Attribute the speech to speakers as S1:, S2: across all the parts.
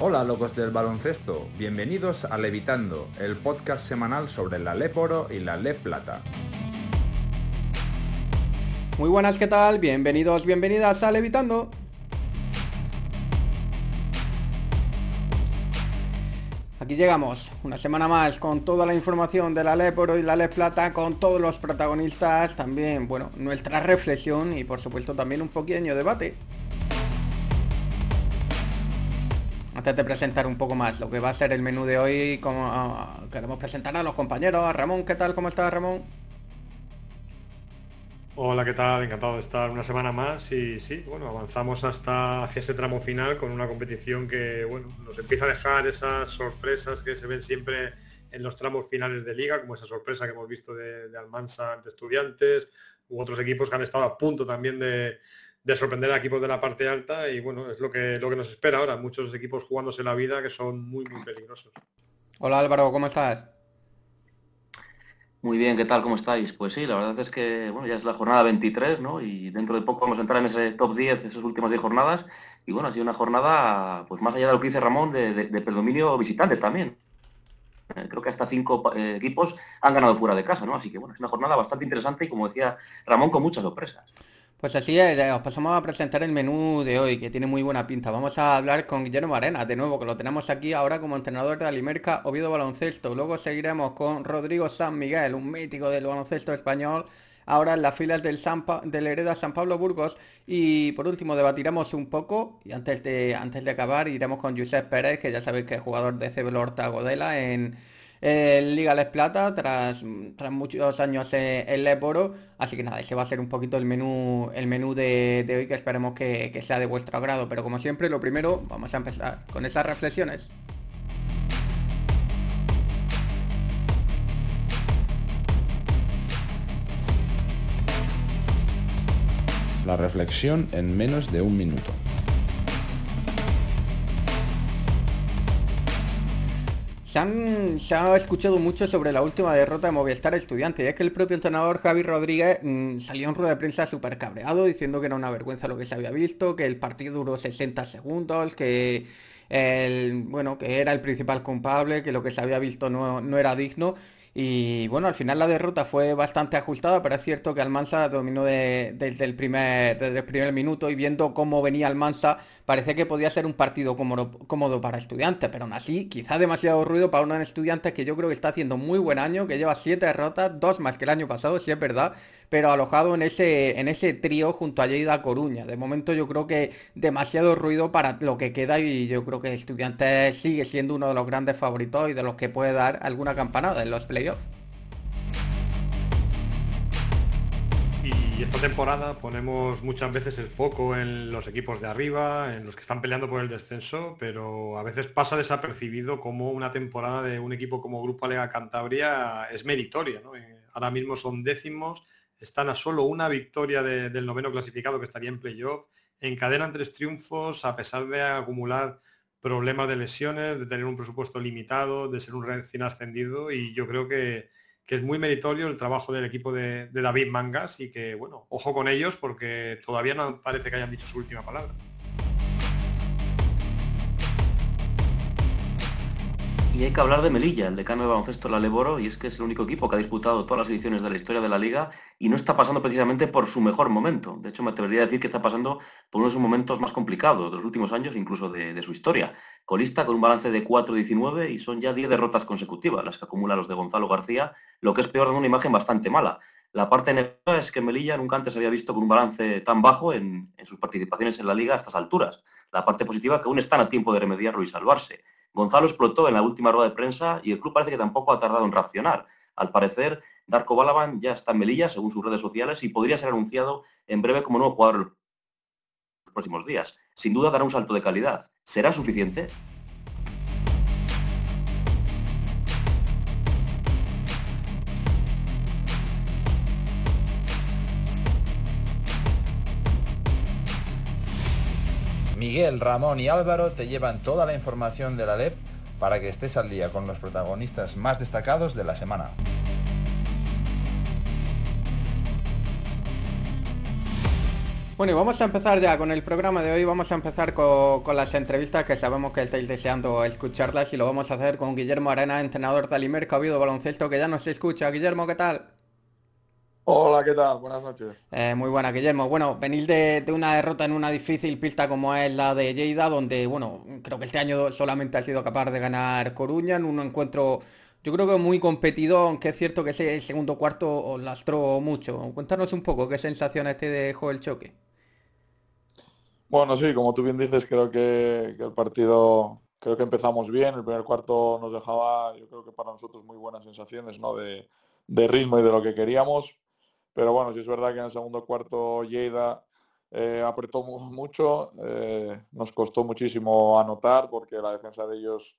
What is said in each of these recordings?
S1: Hola locos del baloncesto, bienvenidos a Levitando, el podcast semanal sobre la LEP Oro y la LEP Plata.
S2: Muy buenas, ¿qué tal? Bienvenidos, bienvenidas a Levitando. Aquí llegamos, una semana más con toda la información de la LEP Oro y la LEP Plata, con todos los protagonistas, también, bueno, nuestra reflexión y por supuesto también un pequeño debate. Antes de presentar un poco más lo que va a ser el menú de hoy, como ah, queremos presentar a los compañeros, a Ramón, ¿qué tal? ¿Cómo estás, Ramón?
S3: Hola, ¿qué tal? Encantado de estar una semana más y sí, bueno, avanzamos hasta hacia ese tramo final con una competición que, bueno, nos empieza a dejar esas sorpresas que se ven siempre en los tramos finales de liga, como esa sorpresa que hemos visto de, de Almansa ante estudiantes, u otros equipos que han estado a punto también de, de sorprender a equipos de la parte alta y bueno, es lo que, lo que nos espera ahora, muchos equipos jugándose la vida que son muy, muy peligrosos.
S2: Hola Álvaro, ¿cómo estás?
S4: Muy bien, ¿qué tal? ¿Cómo estáis? Pues sí, la verdad es que bueno, ya es la jornada 23, ¿no? Y dentro de poco vamos a entrar en ese top 10, esas últimas 10 jornadas. Y bueno, ha sido una jornada, pues más allá de lo que dice Ramón, de, de, de predominio visitante también. Eh, creo que hasta cinco eh, equipos han ganado fuera de casa, ¿no? Así que bueno, es una jornada bastante interesante y como decía Ramón, con muchas sorpresas.
S2: Pues así es, os pasamos a presentar el menú de hoy, que tiene muy buena pinta. Vamos a hablar con Guillermo Arena, de nuevo, que lo tenemos aquí ahora como entrenador de Alimerca Oviedo Baloncesto. Luego seguiremos con Rodrigo San Miguel, un mítico del baloncesto español, ahora en las filas del, San Hereda San Pablo Burgos. Y por último debatiremos un poco, y antes de, antes de acabar iremos con Josep Pérez, que ya sabéis que es jugador de CBL Horta Godela en en Liga Les Plata tras, muchos años en, en Leporo. Así que nada, ese va a ser un poquito el menú, el menú de, de hoy que esperemos que, que sea de vuestro agrado. Pero como siempre, lo primero, vamos a empezar con esas reflexiones.
S1: La reflexión en menos de un minuto.
S2: Se, han, ha escuchado mucho sobre la última derrota de Movistar Estudiante, ya que el propio entrenador Javi Rodríguez mmm, salió en rueda de prensa súper cabreado, diciendo que era una vergüenza lo que se había visto, que el partido duró 60 segundos, que el, bueno, que era el principal culpable, que lo que se había visto no, no era digno. Y bueno, al final la derrota fue bastante ajustada, pero es cierto que Almansa dominó de, de, desde, el primer, desde el primer minuto y viendo cómo venía Almansa, parece que podía ser un partido cómodo, cómodo para estudiantes, pero aún así, quizá demasiado ruido para un estudiante que yo creo que está haciendo muy buen año, que lleva siete derrotas, dos más que el año pasado, si es verdad, pero alojado en ese, en ese trío junto a Lleida Coruña. De momento yo creo que demasiado ruido para lo que queda y yo creo que Estudiantes sigue siendo uno de los grandes favoritos y de los que puede dar alguna campanada en los playoffs.
S3: Y esta temporada ponemos muchas veces el foco en los equipos de arriba, en los que están peleando por el descenso, pero a veces pasa desapercibido como una temporada de un equipo como Grupo Alega Cantabria es meritoria. ¿no? Ahora mismo son décimos, están a solo una victoria de, del noveno clasificado que estaría en playoff, encadenan tres triunfos a pesar de acumular problemas de lesiones, de tener un presupuesto limitado, de ser un recién ascendido y yo creo que, que es muy meritorio el trabajo del equipo de, David Mangas y que, bueno, ojo con ellos porque todavía no parece que hayan dicho su última palabra.
S4: Y hay que hablar de Melilla, el decano de baloncesto la Leboro, y es que es el único equipo que ha disputado todas las ediciones de la historia de la liga y no está pasando precisamente por su mejor momento. De hecho, me atrevería a decir que está pasando por uno de sus momentos más complicados de los últimos años, incluso de, su historia. Colista con un balance de 4-19 y son ya 10 derrotas consecutivas las que acumula los de Gonzalo García, lo que es peor de una imagen bastante mala. La parte negativa es que Melilla nunca antes había visto con un balance tan bajo en, en sus participaciones en la liga a estas alturas. La parte positiva que aún están a tiempo de remediarlo y salvarse. Gonzalo explotó en la última rueda de prensa y el club parece que tampoco ha tardado en reaccionar. Al parecer, Darko Balaban ya está en Melilla, según sus redes sociales, y podría ser anunciado en breve como nuevo jugador los próximos días. Sin duda dará un salto de calidad. ¿Será suficiente?
S1: Miguel, Ramón y Álvaro te llevan toda la información de la LEP para que estés al día con los protagonistas más destacados de la semana.
S2: Bueno, y vamos a empezar ya con el programa de hoy. Vamos a empezar con, las entrevistas que sabemos que estáis deseando escucharlas y lo vamos a hacer con Guillermo Arena, entrenador de Alimer, habido baloncesto, que ya nos escucha. Guillermo, ¿qué tal?
S5: Hola, ¿qué tal? Buenas noches.
S2: Eh, muy buena, Guillermo. Bueno, venir de, una derrota en una difícil pista como es la de Lleida, donde, bueno, creo que este año solamente ha sido capaz de ganar Coruña en un encuentro, yo creo que muy competido, aunque es cierto que ese segundo cuarto os lastró mucho. Cuéntanos un poco qué sensaciones te dejó el choque.
S5: Bueno, sí, como tú bien dices, creo que, el partido, creo que empezamos bien. El primer cuarto nos dejaba, yo creo que para nosotros muy buenas sensaciones, ¿no? De, ritmo y de lo que queríamos. Pero bueno, sí es verdad que en el segundo cuarto Lleida eh, apretó mucho, eh, nos costó muchísimo anotar porque la defensa de ellos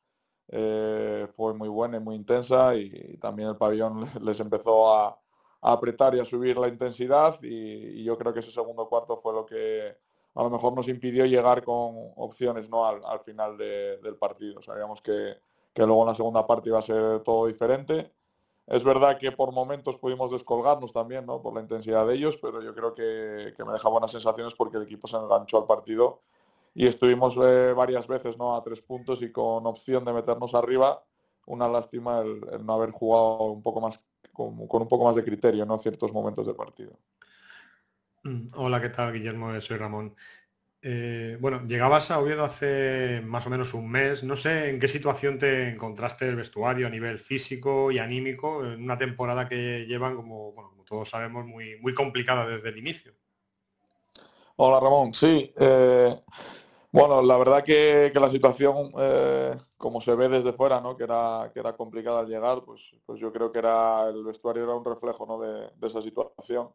S5: eh, fue muy buena y muy intensa y, también el pabellón les empezó a, apretar y a subir la intensidad y, yo creo que ese segundo cuarto fue lo que a lo mejor nos impidió llegar con opciones ¿no? al, final del partido. Sabíamos que, luego en la segunda parte iba a ser todo diferente. Es verdad que por momentos pudimos descolgarnos también ¿no? por la intensidad de ellos, pero yo creo que, me deja buenas sensaciones porque el equipo se enganchó al partido y estuvimos eh, varias veces ¿no? a tres puntos y con opción de meternos arriba. Una lástima el, no haber jugado un poco más con, con, un poco más de criterio ¿no? ciertos momentos del partido.
S3: Mm, hola, ¿qué tal, Guillermo? Soy Ramón. Eh, bueno, llegabas a Oviedo hace más o menos un mes. No sé en qué situación te encontraste el vestuario a nivel físico y anímico en una temporada que llevan, como, todos sabemos, muy, muy complicada desde el inicio.
S5: Hola, Ramón. Sí. Eh, bueno, la verdad que, la situación, eh, como se ve desde fuera, ¿no? que, era, que era complicada al llegar, pues, pues yo creo que era el vestuario era un reflejo ¿no? de, esa situación.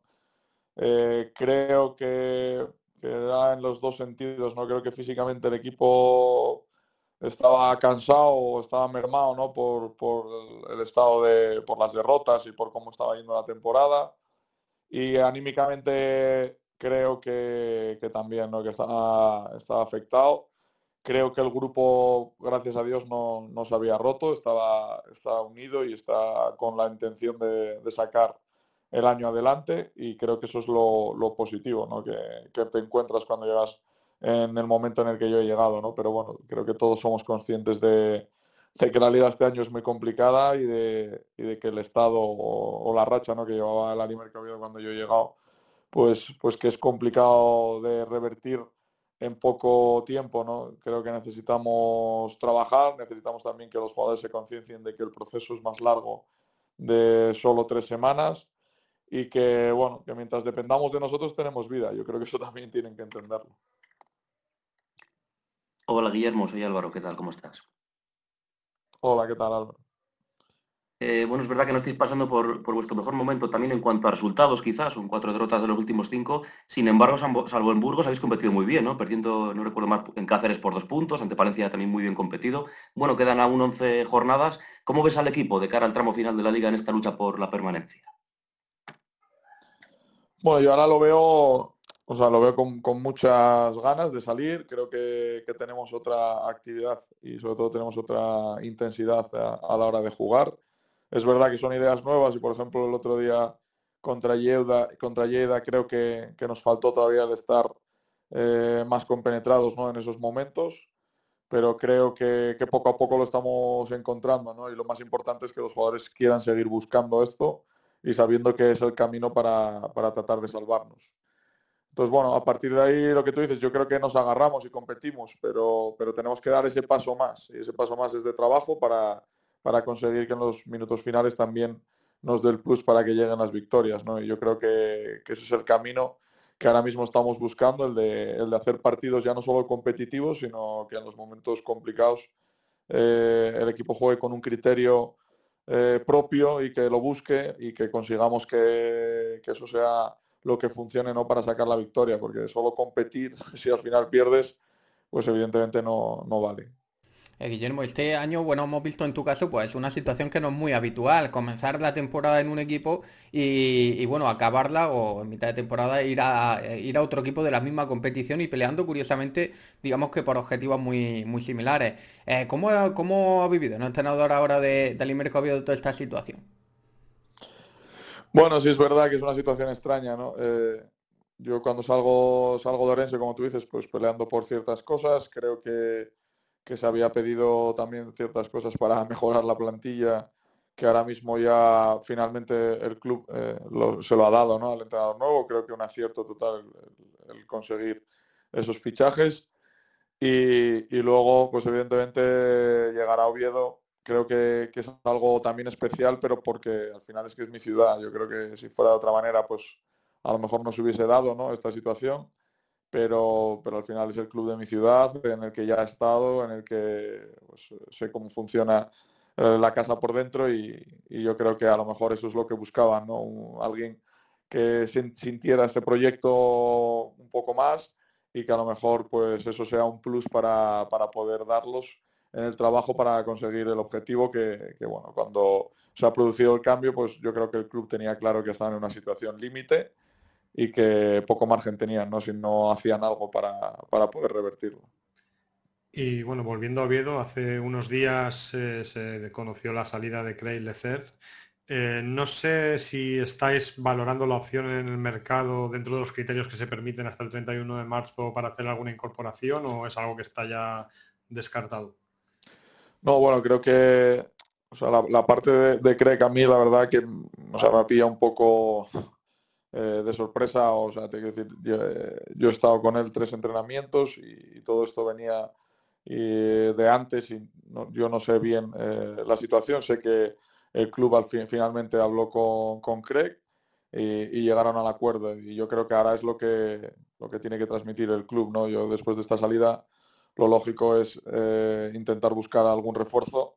S5: Creo que, era en los dos sentidos, ¿no? Creo que físicamente el equipo estaba cansado, estaba mermado, ¿no? Por, el estado de, por las derrotas y por cómo estaba yendo la temporada. Y anímicamente creo que, también, ¿no? Que estaba, estaba afectado. Creo que el grupo, gracias a Dios, no, se había roto, estaba, estaba unido y está con la intención de, de sacar el año adelante y creo que eso es lo, positivo ¿no? que, te encuentras cuando llegas en el momento en el que yo he llegado, ¿no? Pero bueno, creo que todos somos conscientes de, que la liga este año es muy complicada y de, que el estado o, la racha ¿no? que llevaba el Animer cuando yo he llegado, pues, pues que es complicado de revertir en poco tiempo, ¿no? Creo que necesitamos trabajar, necesitamos también que los jugadores se conciencien de que el proceso es más largo de solo tres semanas y que, bueno, que mientras dependamos de nosotros tenemos vida. Yo creo que eso también tienen que entenderlo.
S4: Hola Guillermo, soy Álvaro, ¿qué tal? ¿Cómo estás?
S5: Hola, ¿qué tal Álvaro?
S4: Eh, bueno, es verdad que no estáis pasando por, vuestro mejor momento también en cuanto a resultados, quizás, son cuatro derrotas de los últimos cinco. Sin embargo, salvo en Burgos, habéis competido muy bien, ¿no? Perdiendo, no recuerdo más, en Cáceres por dos puntos, ante Palencia también muy bien competido. Bueno, quedan aún 11 jornadas. ¿Cómo ves al equipo de cara al tramo final de la liga en esta lucha por la permanencia?
S5: Bueno, yo ahora lo veo, o sea, lo veo con, muchas ganas de salir. Creo que, tenemos otra actividad y sobre todo tenemos otra intensidad a, la hora de jugar. Es verdad que son ideas nuevas y por ejemplo el otro día contra Lleida, contra creo que, nos faltó todavía de estar eh, más compenetrados ¿no? en esos momentos, pero creo que, que, poco a poco lo estamos encontrando ¿no? y lo más importante es que los jugadores quieran seguir buscando esto y sabiendo que es el camino para, tratar de salvarnos. Entonces, bueno, a partir de ahí lo que tú dices, yo creo que nos agarramos y competimos, pero, pero tenemos que dar ese paso más. Y ese paso más es de trabajo para, conseguir que en los minutos finales también nos dé el plus para que lleguen las victorias. ¿no? Y yo creo que, ese es el camino que ahora mismo estamos buscando, el de, el de hacer partidos ya no solo competitivos, sino que en los momentos complicados eh, el equipo juegue con un criterio eh, propio y que lo busque y que consigamos que, eso sea lo que funcione ¿no? para sacar la victoria, porque solo competir, si al final pierdes, pues evidentemente no, no vale.
S2: Eh, Guillermo, este año, bueno, hemos visto en tu caso, pues una situación que no es muy habitual, comenzar la temporada en un equipo y, bueno, acabarla o en mitad de temporada ir a, eh, ir a otro equipo de la misma competición y peleando, curiosamente, digamos que por objetivos muy, muy similares. Eh, ¿cómo, ha vivido ¿no? entrenador ahora de, del Imerco de toda esta situación?
S5: Bueno, sí es verdad que es una situación extraña, ¿no? yo cuando salgo, salgo de Orense, como tú dices, pues peleando por ciertas cosas, creo que, se había pedido también ciertas cosas para mejorar la plantilla, que ahora mismo ya finalmente el club eh, se lo ha dado ¿no? al entrenador nuevo, creo que un acierto total el, conseguir esos fichajes. Y, luego, pues evidentemente, llegar a Oviedo creo que, que, es algo también especial, pero porque al final es que es mi ciudad. Yo creo que si fuera de otra manera, pues a lo mejor no se hubiese dado ¿no? esta situación, pero, pero al final es el club de mi ciudad, en el que ya he estado, en el que pues, sé cómo funciona eh, la casa por dentro y, yo creo que a lo mejor eso es lo que buscaban, ¿no? alguien que sintiera este proyecto un poco más y que a lo mejor pues eso sea un plus para, para poder darlos en el trabajo para conseguir el objetivo que, que, bueno, cuando se ha producido el cambio, pues yo creo que el club tenía claro que estaba en una situación límite y que poco margen tenían, ¿no? Si no hacían algo para, para poder revertirlo.
S3: Y bueno, volviendo a Oviedo, hace unos días eh, se conoció la salida de Craig Lecert. Eh, no sé si estáis valorando la opción en el mercado dentro de los criterios que se permiten hasta el 31 de marzo para hacer alguna incorporación o es algo que está ya descartado.
S5: No, bueno, creo que la, parte de, de, Craig a mí la verdad que o sea, me pilla un poco eh, de sorpresa, o sea, te quiero decir, eh, yo, he estado con él tres entrenamientos y, todo esto venía de antes y yo no sé bien eh, la situación, sé que el club al fin, finalmente habló con, con Craig y, llegaron al acuerdo. Y yo creo que ahora es lo que, lo que tiene que transmitir el club, ¿no? Yo después de esta salida lo lógico es intentar buscar algún refuerzo.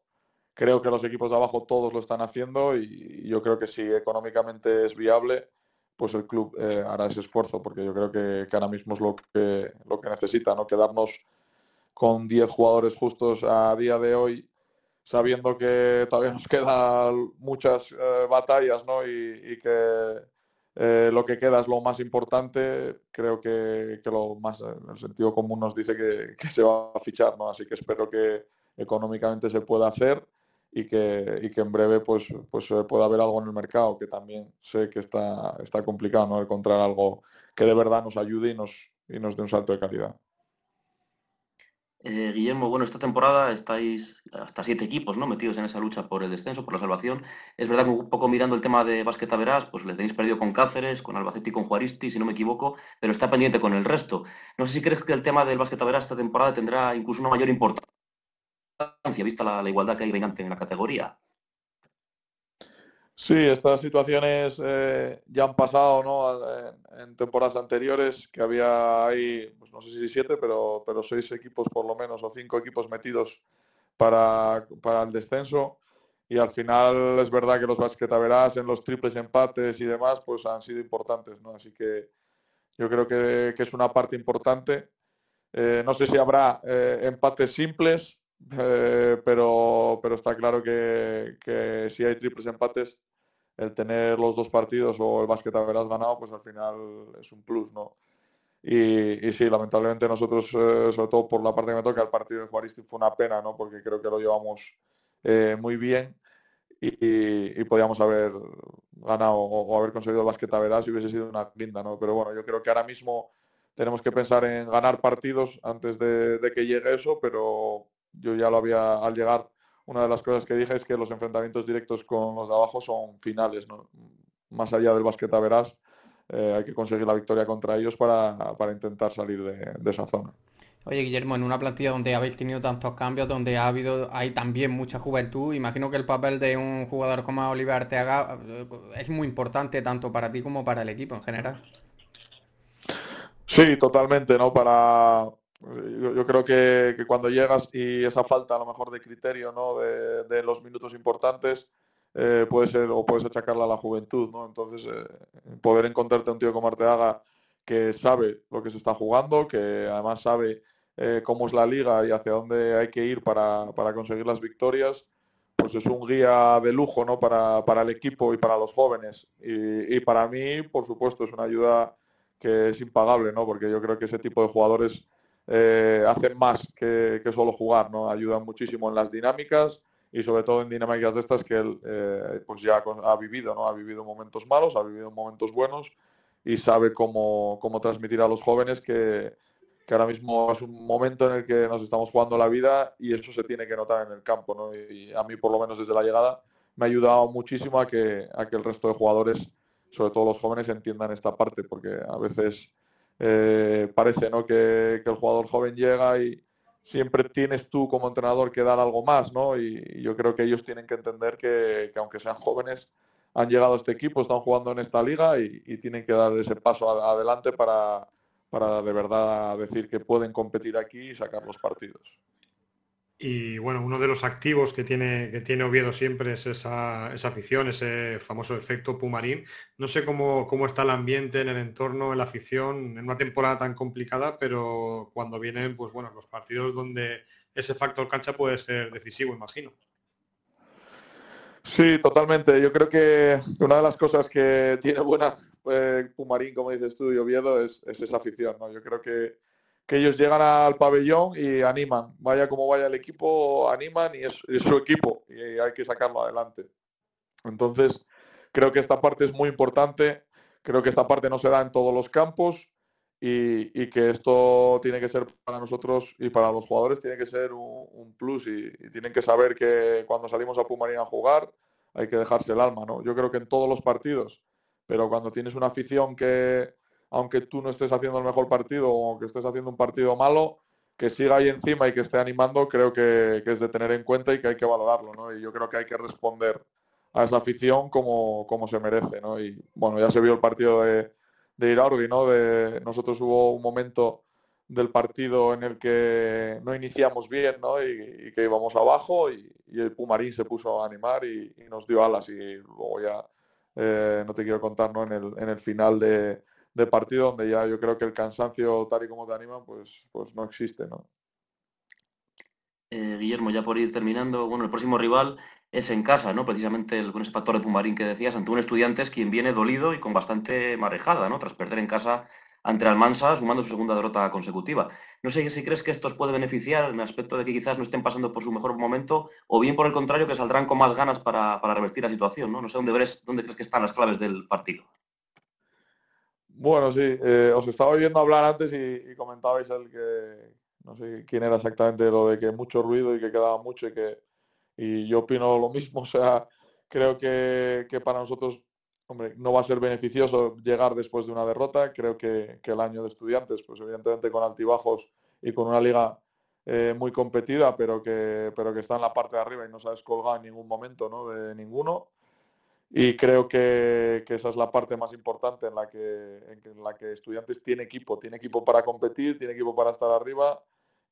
S5: Creo que los equipos de abajo todos lo están haciendo y yo creo que si económicamente es viable, pues el club eh, hará ese esfuerzo, porque yo creo que, ahora mismo es lo que, lo que necesita, ¿no? Quedarnos con 10 jugadores justos a día de hoy, sabiendo que todavía nos quedan muchas eh, batallas, ¿no? Y, que eh, lo que queda es lo más importante, creo que, lo más, el sentido común nos dice que, que se va a fichar, ¿no? Así que espero que económicamente se pueda hacer y que, y que en breve pues, pues pueda haber algo en el mercado, que también sé que está, está complicado ¿no? encontrar algo que de verdad nos ayude y nos, y nos dé un salto de calidad.
S4: Eh, Guillermo, bueno, esta temporada estáis hasta siete equipos ¿no? metidos en esa lucha por el descenso, por la salvación. Es verdad que un poco mirando el tema de Basqueta Verás, pues le tenéis perdido con Cáceres, con Albacete y con Juaristi, si no me equivoco, pero está pendiente con el resto. No sé si crees que el tema del Basqueta Verás esta temporada tendrá incluso una mayor importancia vista la, igualdad que hay reinante en la categoría.
S5: Sí, estas situaciones eh, ya han pasado ¿no? en, temporadas anteriores, que había ahí, pues no sé si siete, pero, pero seis equipos por lo menos o cinco equipos metidos para, para el descenso. Y al final es verdad que los basquetaverás en los triples empates y demás, pues han sido importantes, ¿no? Así que yo creo que, es una parte importante. Eh, no sé si habrá eh, empates simples, eh, pero, pero está claro que, que, si hay triples empates, el tener los dos partidos o el básquet haberás ganado, pues al final es un plus, ¿no? Y, y sí, lamentablemente nosotros, eh, sobre todo por la parte que me toca, el partido de Juaristi fue una pena, ¿no? Porque creo que lo llevamos eh, muy bien y, y, podíamos haber ganado o, haber conseguido el básquet verás si hubiese sido una linda, ¿no? Pero bueno, yo creo que ahora mismo tenemos que pensar en ganar partidos antes de, de que llegue eso, pero, yo ya lo había al llegar, una de las cosas que dije es que los enfrentamientos directos con los de abajo son finales, más allá del basqueta verás, eh, hay que conseguir la victoria contra ellos para, intentar salir de, esa zona.
S2: Oye Guillermo, en una plantilla donde habéis tenido tantos cambios, donde ha habido, hay también mucha juventud, imagino que el papel de un jugador como Oliver Arteaga eh, es muy importante tanto para ti como para el equipo en general.
S5: Sí, totalmente, ¿no? Para, yo, creo que, cuando llegas y esa falta a lo mejor de criterio ¿no? de, los minutos importantes eh, puede ser o puedes achacarla a la juventud. ¿no? Entonces, eh, poder encontrarte a un tío como Arteaga que sabe lo que se está jugando, que además sabe eh, cómo es la liga y hacia dónde hay que ir para, conseguir las victorias, pues es un guía de lujo ¿no? para, para el equipo y para los jóvenes. Y, y, para mí, por supuesto, es una ayuda que es impagable, ¿no? porque yo creo que ese tipo de jugadores eh, hacen más que, solo jugar, ¿no? Ayudan muchísimo en las dinámicas y sobre todo en dinámicas de estas que él eh, pues ya ha vivido, ¿no? Ha vivido momentos malos, ha vivido momentos buenos y sabe cómo, cómo transmitir a los jóvenes que, que ahora mismo es un momento en el que nos estamos jugando la vida y eso se tiene que notar en el campo. ¿no? Y a mí, por lo menos desde la llegada, me ha ayudado muchísimo a que, a que el resto de jugadores, sobre todo los jóvenes, entiendan esta parte, porque a veces eh, parece ¿no? que, el jugador joven llega y siempre tienes tú como entrenador que dar algo más, ¿no? Y, yo creo que ellos tienen que entender que, aunque sean jóvenes, han llegado a este equipo, están jugando en esta liga y, y tienen que dar ese paso adelante para, para de verdad decir que pueden competir aquí y sacar los partidos.
S3: Y bueno, uno de los activos que tiene, que tiene Oviedo siempre es esa, afición, ese famoso efecto Pumarín. No sé cómo, cómo está el ambiente en el entorno, en la afición, en una temporada tan complicada, pero cuando vienen, pues bueno, los partidos donde ese factor cancha puede ser decisivo, imagino.
S5: Sí, totalmente. Yo creo que una de las cosas que tiene buena eh, Pumarín, como dices tú, y Oviedo, es, es esa afición. ¿no? Yo creo que que ellos llegan al pabellón y animan. Vaya como vaya el equipo, animan y es, su equipo y hay que sacarlo adelante. Entonces, creo que esta parte es muy importante. Creo que esta parte no se da en todos los campos y, que esto tiene que ser para nosotros y para los jugadores tiene que ser un, plus y, tienen que saber que cuando salimos a Pumarín a jugar hay que dejarse el alma, ¿no? Yo creo que en todos los partidos, pero cuando tienes una afición que, aunque tú no estés haciendo el mejor partido o que estés haciendo un partido malo, que siga ahí encima y que esté animando, creo que, es de tener en cuenta y que hay que valorarlo, ¿no? Y yo creo que hay que responder a esa afición como, como se merece, ¿no? Y bueno, ya se vio el partido de, de ¿no? De, nosotros hubo un momento del partido en el que no iniciamos bien, ¿no? Y, que íbamos abajo y, el Pumarín se puso a animar y, nos dio alas y luego ya eh, no te quiero contar, ¿no? En el, en el final de, de partido donde ya yo creo que el cansancio tal y como te anima pues, pues no existe, ¿no?
S4: Eh, Guillermo, ya por ir terminando, bueno, el próximo rival es en casa, ¿no? Precisamente el, con ese factor de Pumarín que decías, ante un estudiante es quien viene dolido y con bastante marejada, ¿no? Tras perder en casa ante Almansa, sumando su segunda derrota consecutiva. No sé si crees que esto os puede beneficiar en el aspecto de que quizás no estén pasando por su mejor momento, o bien por el contrario, que saldrán con más ganas para, para revertir la situación, ¿no? No sé dónde, dónde crees que están las claves del partido.
S5: Bueno, sí, eh, os estaba oyendo hablar antes y, comentabais el que, no sé quién era exactamente, lo de que mucho ruido y que quedaba mucho y que, y yo opino lo mismo, o sea, creo que, para nosotros, hombre, no va a ser beneficioso llegar después de una derrota, creo que, el año de estudiantes, pues evidentemente con altibajos y con una liga eh, muy competida, pero que, pero que está en la parte de arriba y no se ha en ningún momento, ¿no? De ninguno y creo que, esa es la parte más importante en la que, en la que estudiantes tiene equipo, tiene equipo para competir, tiene equipo para estar arriba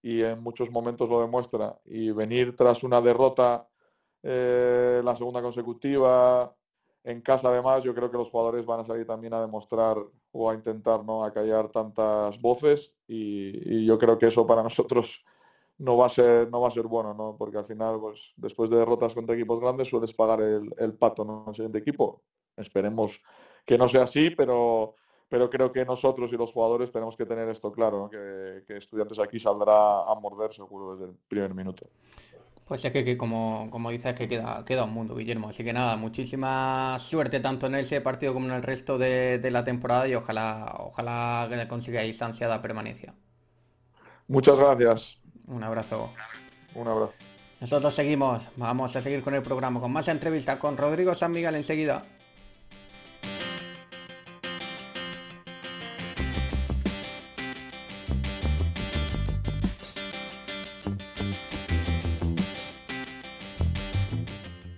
S5: y en muchos momentos lo demuestra. Y venir tras una derrota, eh, la segunda consecutiva, en casa además, yo creo que los jugadores van a salir también a demostrar o a intentar ¿no? acallar tantas voces y yo creo que eso para nosotros no va a ser, no va a ser bueno, ¿no? Porque al final, pues, después de derrotas contra equipos grandes, sueles pagar el, pato ¿no? el siguiente equipo. Esperemos que no sea así, pero, pero creo que nosotros y los jugadores tenemos que tener esto claro, que, estudiantes aquí saldrá a morder seguro desde el primer minuto.
S2: Pues es que, como, como dices, que queda, queda un mundo, Guillermo. Así que nada, muchísima suerte tanto en ese partido como en el resto de, de la temporada y ojalá, ojalá consigáis ansiada permanencia.
S5: Muchas gracias.
S2: Un abrazo.
S5: Un abrazo.
S2: Nosotros seguimos, vamos a seguir con el programa, con más entrevistas con Rodrigo San Miguel enseguida.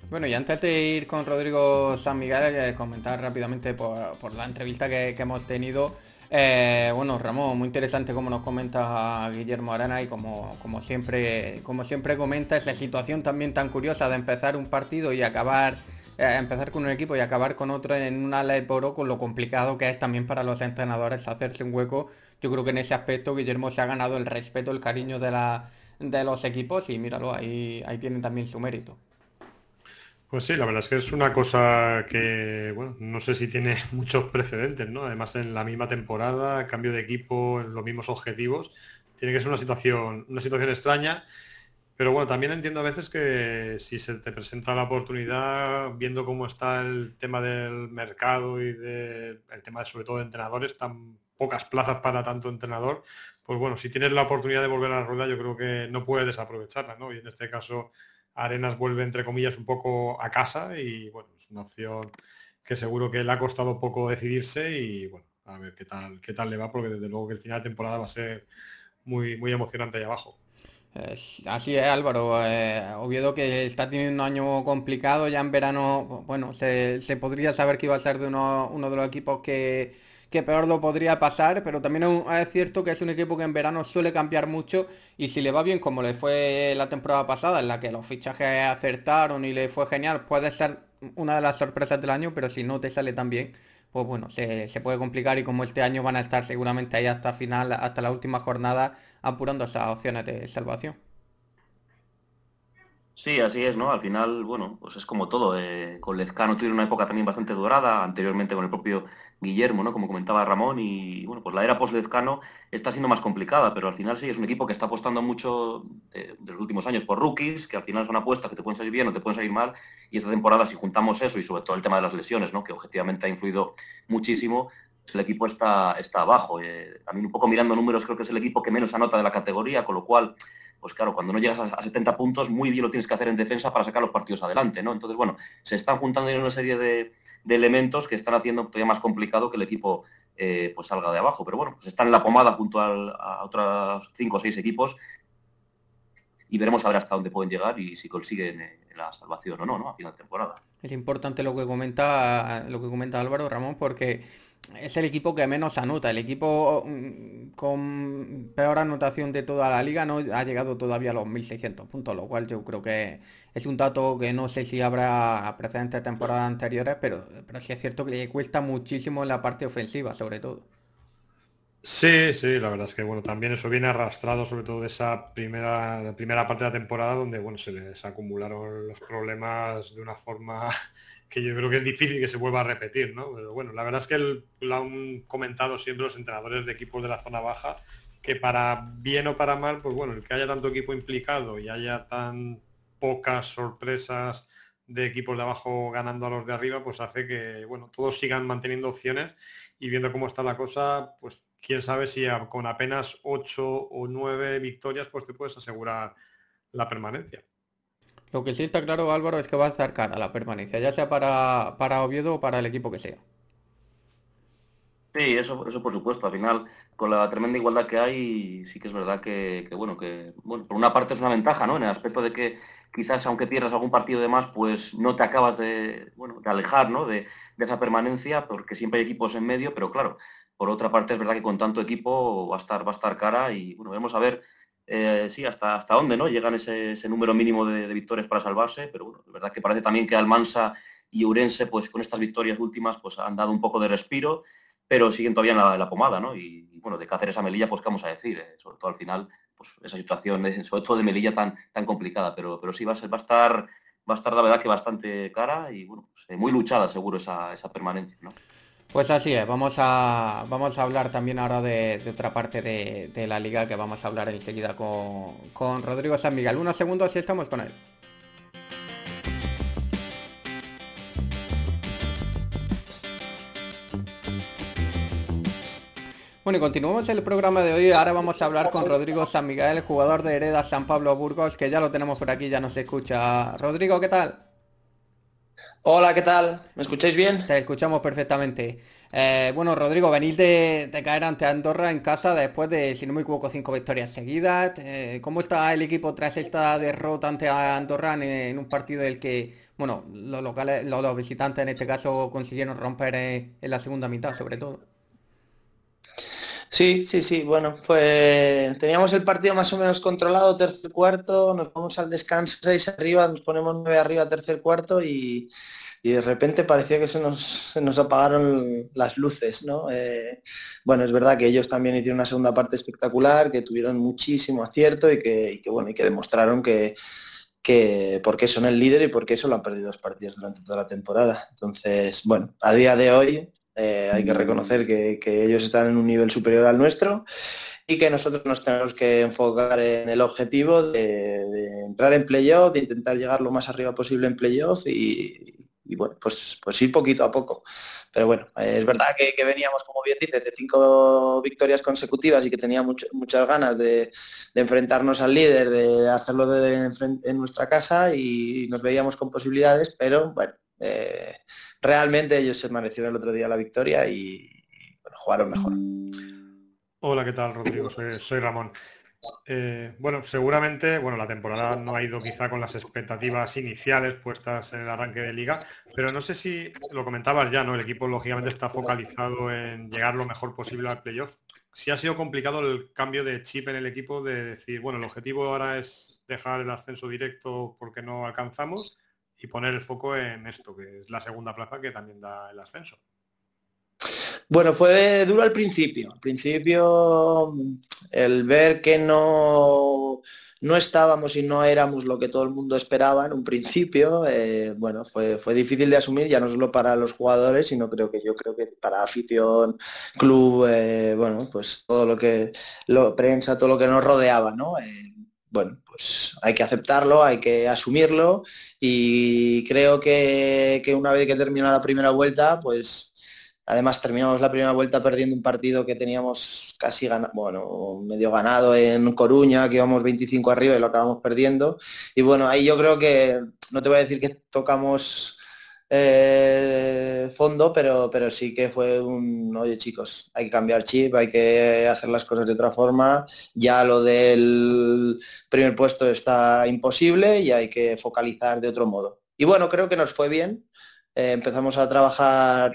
S2: Bueno, y antes de ir con Rodrigo San Miguel, eh, comentar rápidamente por, la entrevista que hemos tenido eh, bueno, Ramón, muy interesante como nos comenta Guillermo Arana y como, como, siempre, como siempre comenta esa situación también tan curiosa de empezar un partido y acabar, eh, empezar con un equipo y acabar con otro en una ley oro, con lo complicado que es también para los entrenadores hacerse un hueco. Yo creo que en ese aspecto Guillermo se ha ganado el respeto, el cariño de, la, de los equipos y míralo, ahí, ahí tienen también su mérito.
S3: Pues sí, la verdad es que es una cosa que, bueno, no sé si tiene muchos precedentes, ¿no? Además, en la misma temporada, cambio de equipo, los mismos objetivos, tiene que ser una situación, una situación extraña. Pero bueno, también entiendo a veces que si se te presenta la oportunidad, viendo cómo está el tema del mercado y de, el tema de, sobre todo de entrenadores, tan pocas plazas para tanto entrenador, pues bueno, si tienes la oportunidad de volver a la rueda, yo creo que no puedes desaprovecharla, ¿no? Y en este caso, Arenas vuelve, entre comillas, un poco a casa y bueno, es una opción que seguro que le ha costado poco decidirse y bueno, a ver qué tal, qué tal le va, porque desde luego que el final de temporada va a ser muy, muy emocionante ahí abajo
S2: así es, Álvaro. Eh, que está teniendo un año complicado. Ya en verano, bueno, se, podría saber que iba a ser de uno, de los equipos que, peor lo podría pasar, pero también es cierto que es un equipo que en verano suele cambiar mucho y si le va bien como le fue la temporada pasada, en la que los fichajes acertaron y le fue genial, puede ser una de las sorpresas del año, pero si no te sale tan bien, pues bueno, se, se puede complicar y como este año van a estar seguramente ahí hasta final, hasta la última jornada, apurando esas opciones de salvación.
S4: Sí, así es, ¿no? Al final, bueno, pues es como todo. Eh, con Lezcano tuvieron una época también bastante dorada, anteriormente con el propio Guillermo, ¿no? Como comentaba Ramón, y bueno, pues la era post-Lezcano está siendo más complicada, pero al final sí, es un equipo que está apostando mucho eh, de, los últimos años por rookies, que al final son apuestas que te pueden salir bien o te pueden salir mal, y esta temporada si juntamos eso y sobre todo el tema de las lesiones, ¿no? Que objetivamente ha influido muchísimo, pues el equipo está, está abajo. Eh, a mí un poco mirando números creo que es el equipo que menos anota de la categoría, con lo cual pues claro, cuando no llegas a, 70 puntos, muy bien lo tienes que hacer en defensa para sacar los partidos adelante, ¿no? Entonces, bueno, se están juntando en una serie de, elementos que están haciendo todavía más complicado que el equipo eh, pues salga de abajo. Pero bueno, pues están en la pomada junto a otros 5 o 6 equipos y veremos a ver hasta dónde pueden llegar y si consiguen eh, la salvación o no, ¿no? A final de temporada.
S2: Es importante lo que comenta, lo que comenta Álvaro Ramón, porque es el equipo que menos anota. El equipo mm, con peor anotación de toda la liga no ha llegado todavía a los 1.600 puntos, lo cual yo creo que es un dato que no sé si habrá precedentes de temporadas anteriores, pero, pero sí es cierto que le cuesta muchísimo en la parte ofensiva, sobre todo.
S3: Sí, sí, la verdad es que bueno, también eso viene arrastrado sobre todo de esa primera, primera parte de la temporada donde bueno, se les acumularon los problemas de una forma que yo creo que es difícil que se vuelva a repetir, ¿no? Pero bueno, la verdad es que lo han comentado siempre los entrenadores de equipos de la zona baja, que para bien o para mal, pues bueno, el que haya tanto equipo implicado y haya tan pocas sorpresas de equipos de abajo ganando a los de arriba, pues hace que, bueno, todos sigan manteniendo opciones y viendo cómo está la cosa, pues quién sabe si con apenas 8 o 9 victorias, pues te puedes asegurar la permanencia.
S2: Lo que sí está claro, Álvaro, es que va a estar cara la permanencia, ya sea para, para Oviedo o para el equipo que sea.
S4: Sí, eso, eso por supuesto. Al final, con la tremenda igualdad que hay, sí que es verdad que, bueno, que bueno, por una parte es una ventaja, ¿no? En el aspecto de que quizás aunque pierdas algún partido de más, pues no te acabas de, bueno, de alejar, ¿no? De, de, esa permanencia, porque siempre hay equipos en medio, pero claro, por otra parte es verdad que con tanto equipo va a estar, va a estar cara y bueno, vamos a ver eh, sí, hasta, hasta dónde ¿no? llegan ese, número mínimo de, victorias para salvarse, pero bueno, es verdad que parece también que Almansa y Urense, pues con estas victorias últimas, pues han dado un poco de respiro, pero siguen todavía en la, pomada, ¿no? Y, bueno, de Cáceres a Melilla, pues qué vamos a decir, eh, sobre todo al final, pues esa situación, sobre todo de Melilla tan, tan complicada, pero, pero sí va a, ser, va a estar, va a estar la verdad que bastante cara y bueno, pues, eh, muy luchada seguro esa, esa permanencia, ¿no?
S2: Pues así es, vamos a, vamos a hablar también ahora de, otra parte de, la liga que vamos a hablar enseguida con, con Rodrigo San Miguel. Unos segundos y estamos con él. Bueno, y continuamos el programa de hoy. Ahora vamos a hablar con Rodrigo San Miguel, jugador de Hereda San Pablo Burgos, que ya lo tenemos por aquí, ya nos escucha. Rodrigo, ¿qué tal?
S6: Hola, ¿qué tal? ¿Me escucháis bien?
S2: Te escuchamos perfectamente. Eh, bueno, Rodrigo, venís de, caer ante Andorra en casa después de, si no me equivoco, cinco victorias seguidas. Eh, ¿Cómo está el equipo tras esta derrota ante Andorra en, un partido del que, bueno, los locales, los, visitantes en este caso consiguieron romper en, la segunda mitad, sobre todo?
S6: Sí, sí, sí. Bueno, pues teníamos el partido más o menos controlado, tercer cuarto, nos vamos al descanso seis arriba, nos ponemos nueve arriba, tercer cuarto y y de repente parecía que se nos, nos apagaron las luces, ¿no? Eh, bueno, es verdad que ellos también hicieron una segunda parte espectacular, que tuvieron muchísimo acierto y que, bueno, y que demostraron que, que por qué son el líder y por qué solo han perdido dos partidos durante toda la temporada. Entonces, bueno, a día de hoy eh, hay que reconocer que, ellos están en un nivel superior al nuestro y que nosotros nos tenemos que enfocar en el objetivo de, entrar en playoff, de intentar llegar lo más arriba posible en playoff y, bueno, pues, pues ir poquito a poco. Pero bueno, es verdad que, veníamos, como bien dices, de cinco victorias consecutivas y que tenía muchas ganas de, enfrentarnos al líder, de hacerlo en nuestra casa y nos veíamos con posibilidades, pero bueno, eh, realmente ellos se merecieron el otro día la victoria y, jugaron mejor.
S3: Hola, ¿qué tal, Rodrigo? Soy, Ramón. Eh, bueno, seguramente, bueno, la temporada no ha ido quizá con las expectativas iniciales puestas en el arranque de liga, pero no sé si lo comentabas ya, ¿no? El equipo lógicamente está focalizado en llegar lo mejor posible al playoff. Si ha sido complicado el cambio de chip en el equipo de decir, bueno, el objetivo ahora es dejar el ascenso directo porque no alcanzamos y poner el foco en esto, que es la segunda plaza que también da el ascenso.
S6: Bueno, fue duro al principio. Al principio el ver que no, no estábamos y no éramos lo que todo el mundo esperaba en un principio, eh, bueno, fue, fue difícil de asumir ya no solo para los jugadores, sino creo que yo creo que para afición, club, eh, bueno, pues todo lo que, lo, prensa, todo lo que nos rodeaba, ¿no? Eh, bueno, pues hay que aceptarlo, hay que asumirlo y creo que, una vez que termina la primera vuelta, pues Además terminamos la primera vuelta perdiendo un partido que teníamos casi ganado, bueno, medio ganado en Coruña, que íbamos 25 arriba y lo acabamos perdiendo. Y bueno, ahí yo creo que, no te voy a decir que tocamos eh, fondo, pero, pero sí que fue un, oye chicos, hay que cambiar chip, hay que hacer las cosas de otra forma. Ya lo del primer puesto está imposible y hay que focalizar de otro modo. Y bueno, creo que nos fue bien. Eh, empezamos a trabajar,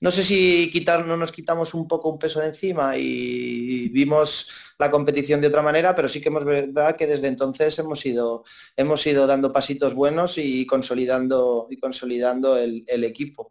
S6: no sé si quitar, no nos quitamos un poco un peso de encima y vimos la competición de otra manera, pero sí que hemos verdad que desde entonces hemos ido, hemos ido dando pasitos buenos y consolidando, y consolidando el equipo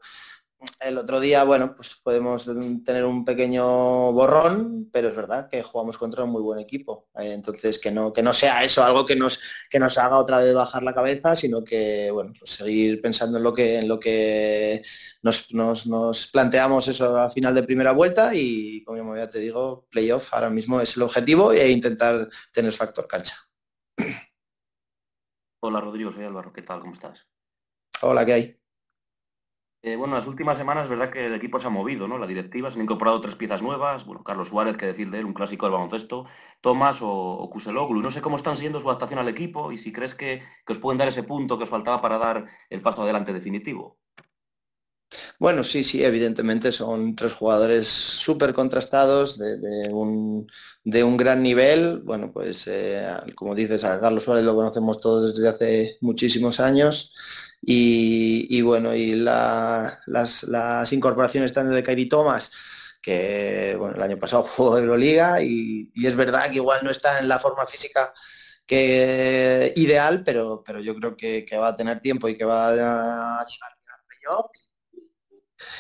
S6: el otro día, bueno, pues podemos tener un pequeño borrón, pero es verdad que jugamos contra un muy buen equipo. Eh, entonces, que no, que no sea eso algo que nos, que nos haga otra vez bajar la cabeza, sino que, bueno, pues seguir pensando en lo que, en lo que nos, nos, planteamos eso a final de primera vuelta y, como ya te digo, playoff ahora mismo es el objetivo e intentar tener factor cancha.
S4: Hola Rodrigo, soy Álvaro, ¿qué tal? ¿Cómo estás?
S6: Hola, ¿qué hay?
S4: Eh, bueno, las últimas semanas es verdad que el equipo se ha movido, ¿no? La directiva, se han incorporado tres piezas nuevas, bueno, Carlos Suárez, que decir de él, un clásico del baloncesto, Tomás o, o Kuseloglu. No sé cómo están siendo su adaptación al equipo y si crees que, os pueden dar ese punto que os faltaba para dar el paso adelante definitivo.
S6: Bueno, sí, sí, evidentemente son tres jugadores súper contrastados, de, un, gran nivel. Bueno, pues eh, como dices, a Carlos Suárez lo conocemos todos desde hace muchísimos años. Y, bueno, y las, incorporaciones también de Kairi Thomas, que bueno, el año pasado jugó Euroliga y, y es verdad que igual no está en la forma física que ideal, pero, pero yo creo que, va a tener tiempo y que va a llegar al playoff.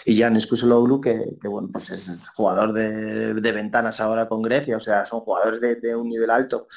S6: Y Jan Skuseloglu, que, que bueno, pues es jugador de, ventanas ahora con Grecia, o sea, son jugadores de un nivel alto.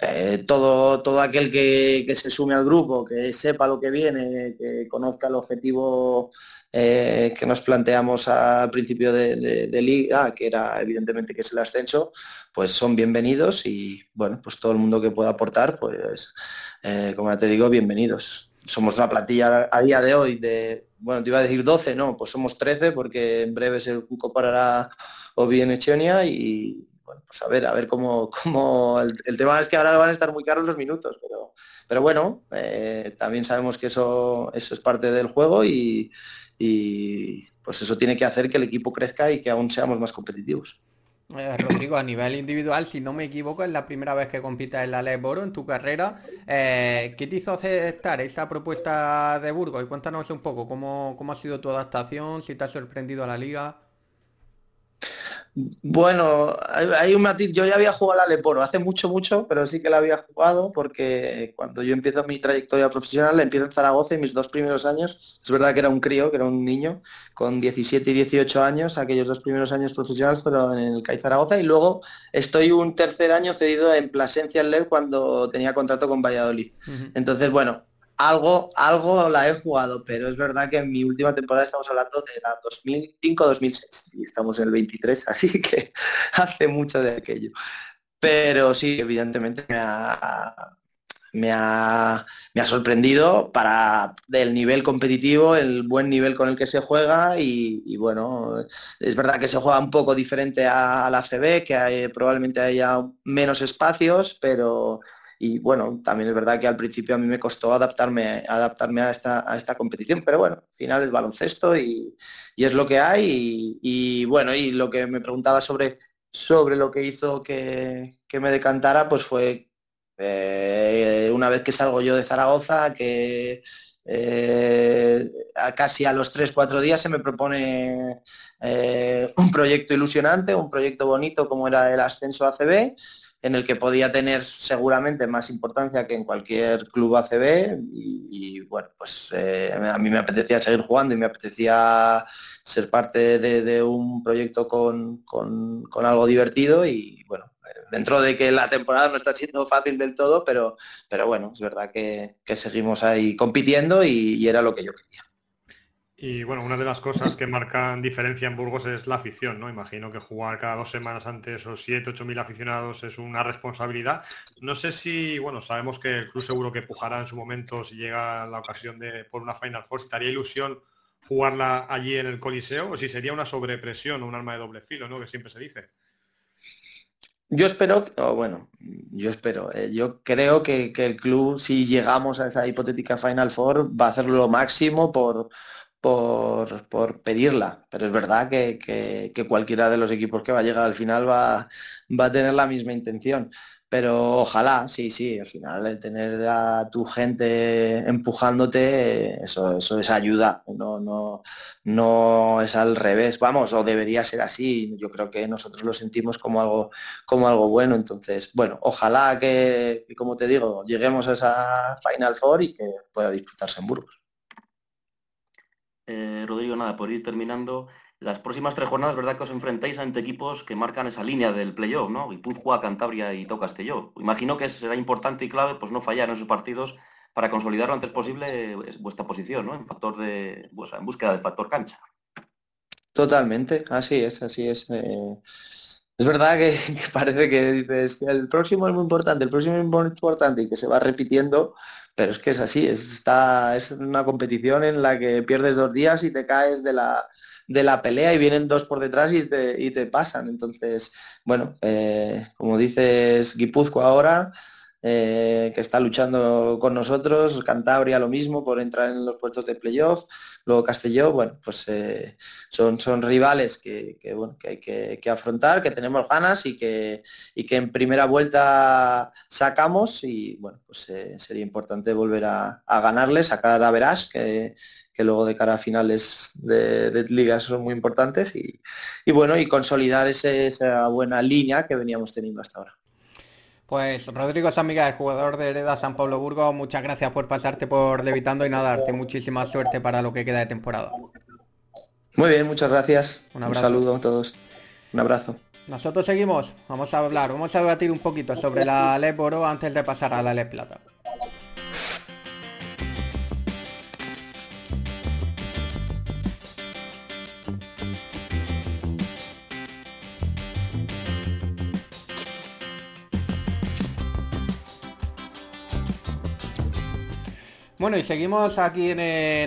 S6: Eh, todo, todo aquel que, se sume al grupo, que sepa lo que viene, que conozca el objetivo eh, que nos planteamos al principio de, liga, que era evidentemente que es el ascenso, pues son bienvenidos y bueno, pues todo el mundo que pueda aportar, pues eh, como ya te digo, bienvenidos. Somos una plantilla a día de hoy de, bueno, te iba a decir 12, no, pues somos 13 porque en breve se comparará o bien Echonia y, bueno, pues a ver, a ver cómo, cómo el, tema es que ahora van a estar muy caros los minutos, pero, pero bueno, eh, también sabemos que eso, eso es parte del juego y, pues eso tiene que hacer que el equipo crezca y que aún seamos más competitivos.
S2: Eh, Rodrigo, a nivel individual, si no me equivoco, es la primera vez que compites en la Leboro en tu carrera. Eh, ¿Qué te hizo aceptar esa propuesta de Burgos? Y cuéntanos un poco cómo, cómo ha sido tu adaptación, si te ha sorprendido a la liga.
S6: Bueno, hay, un matiz. Yo ya había jugado a la Leporo hace mucho, mucho, pero sí que la había jugado porque cuando yo empiezo mi trayectoria profesional, la empiezo en Zaragoza y mis dos primeros años, es verdad que era un crío, que era un niño, con 17 y 18 años, aquellos dos primeros años profesionales fueron en el CAI Zaragoza y luego estoy un tercer año cedido en Plasencia en LEV cuando tenía contrato con Valladolid. Entonces, bueno, algo, algo la he jugado, pero es verdad que en mi última temporada estamos hablando de la 2005-2006 y estamos en el 23, así que hace mucho de aquello. Pero sí, evidentemente me ha, me ha, sorprendido para del nivel competitivo, el buen nivel con el que se juega y, bueno, es verdad que se juega un poco diferente a, la CB, que hay, probablemente haya menos espacios, pero y bueno, también es verdad que al principio a mí me costó adaptarme, adaptarme a, esta, a esta competición, pero bueno, al final es baloncesto y, es lo que hay y, bueno, y lo que me preguntaba sobre, sobre lo que hizo que, que me decantara, pues fue eh, una vez que salgo yo de Zaragoza, que eh, casi a los 3-4 días se me propone eh, un proyecto ilusionante, un proyecto bonito como era el ascenso ACB, en el que podía tener seguramente más importancia que en cualquier club ACB y, bueno, pues a mí me apetecía seguir jugando y me apetecía ser parte de, un proyecto con, con algo divertido y bueno, dentro de que la temporada no está siendo fácil del todo, pero, pero bueno, es verdad que, seguimos ahí compitiendo y, era lo que yo quería.
S3: Y bueno, una de las cosas que marcan diferencia en Burgos es la afición, ¿no? Imagino que jugar cada dos semanas ante esos 7, 8 mil aficionados es una responsabilidad. No sé si, bueno, sabemos que el club seguro que pujará en su momento si llega la ocasión de por una Final Four. ¿Estaría ilusión jugarla allí en el Coliseo o si sería una sobrepresión o un arma de doble filo, ¿no? Que siempre se dice.
S6: Yo espero, bueno, yo espero, eh, yo creo que, el club, si llegamos a esa hipotética Final Four, va a hacer lo máximo por, por, pedirla. Pero es verdad que, que, cualquiera de los equipos que va a llegar al final va, va a tener la misma intención. Pero ojalá, sí, sí, al final el tener a tu gente empujándote, eso, eso es ayuda, no, no, no es al revés, vamos, o debería ser así. Yo creo que nosotros lo sentimos como algo, como algo bueno. Entonces, bueno, ojalá que, como te digo, lleguemos a esa Final Four y que pueda disfrutarse en Burgos.
S4: Eh, Rodrigo, nada, por ir terminando, las próximas tres jornadas, ¿verdad que os enfrentáis ante equipos que marcan esa línea del playoff, ¿no? Guipúzcoa, Cantabria y To Castelló. Imagino que será importante y clave pues no fallar en esos partidos para consolidar lo antes posible eh, vuestra posición, ¿no? En factor de, pues, en búsqueda del factor cancha.
S6: Totalmente, así es, así es. Eh, es verdad que, parece que dices que el próximo es muy importante, el próximo es muy importante y que se va repitiendo, pero es que es así, es, está, es una competición en la que pierdes dos días y te caes de la, de la pelea y vienen dos por detrás y te, y te pasan. Entonces, bueno, eh, como dices Guipuzco ahora, eh, que está luchando con nosotros, Cantabria lo mismo por entrar en los puestos de playoff, luego Castelló, bueno, pues eh, son, son rivales que, bueno, que hay que, afrontar, que tenemos ganas y que, y que en primera vuelta sacamos y bueno, pues sería importante volver a, a ganarles, sacar a Verás, que, que luego de cara a finales de, ligas son muy importantes y, bueno, y consolidar esa buena línea que veníamos teniendo hasta ahora.
S2: Pues Rodrigo Samiga, el jugador de Hereda San Pablo Burgo, muchas gracias por pasarte por Levitando y nada, darte muchísima suerte para lo que queda de temporada.
S6: Muy bien, muchas gracias. Un, saludo a todos. Un abrazo.
S2: Nosotros seguimos, vamos a hablar, vamos a debatir un poquito sobre la LEP Oro antes de pasar a la LEP Plata. Bueno, y seguimos aquí en,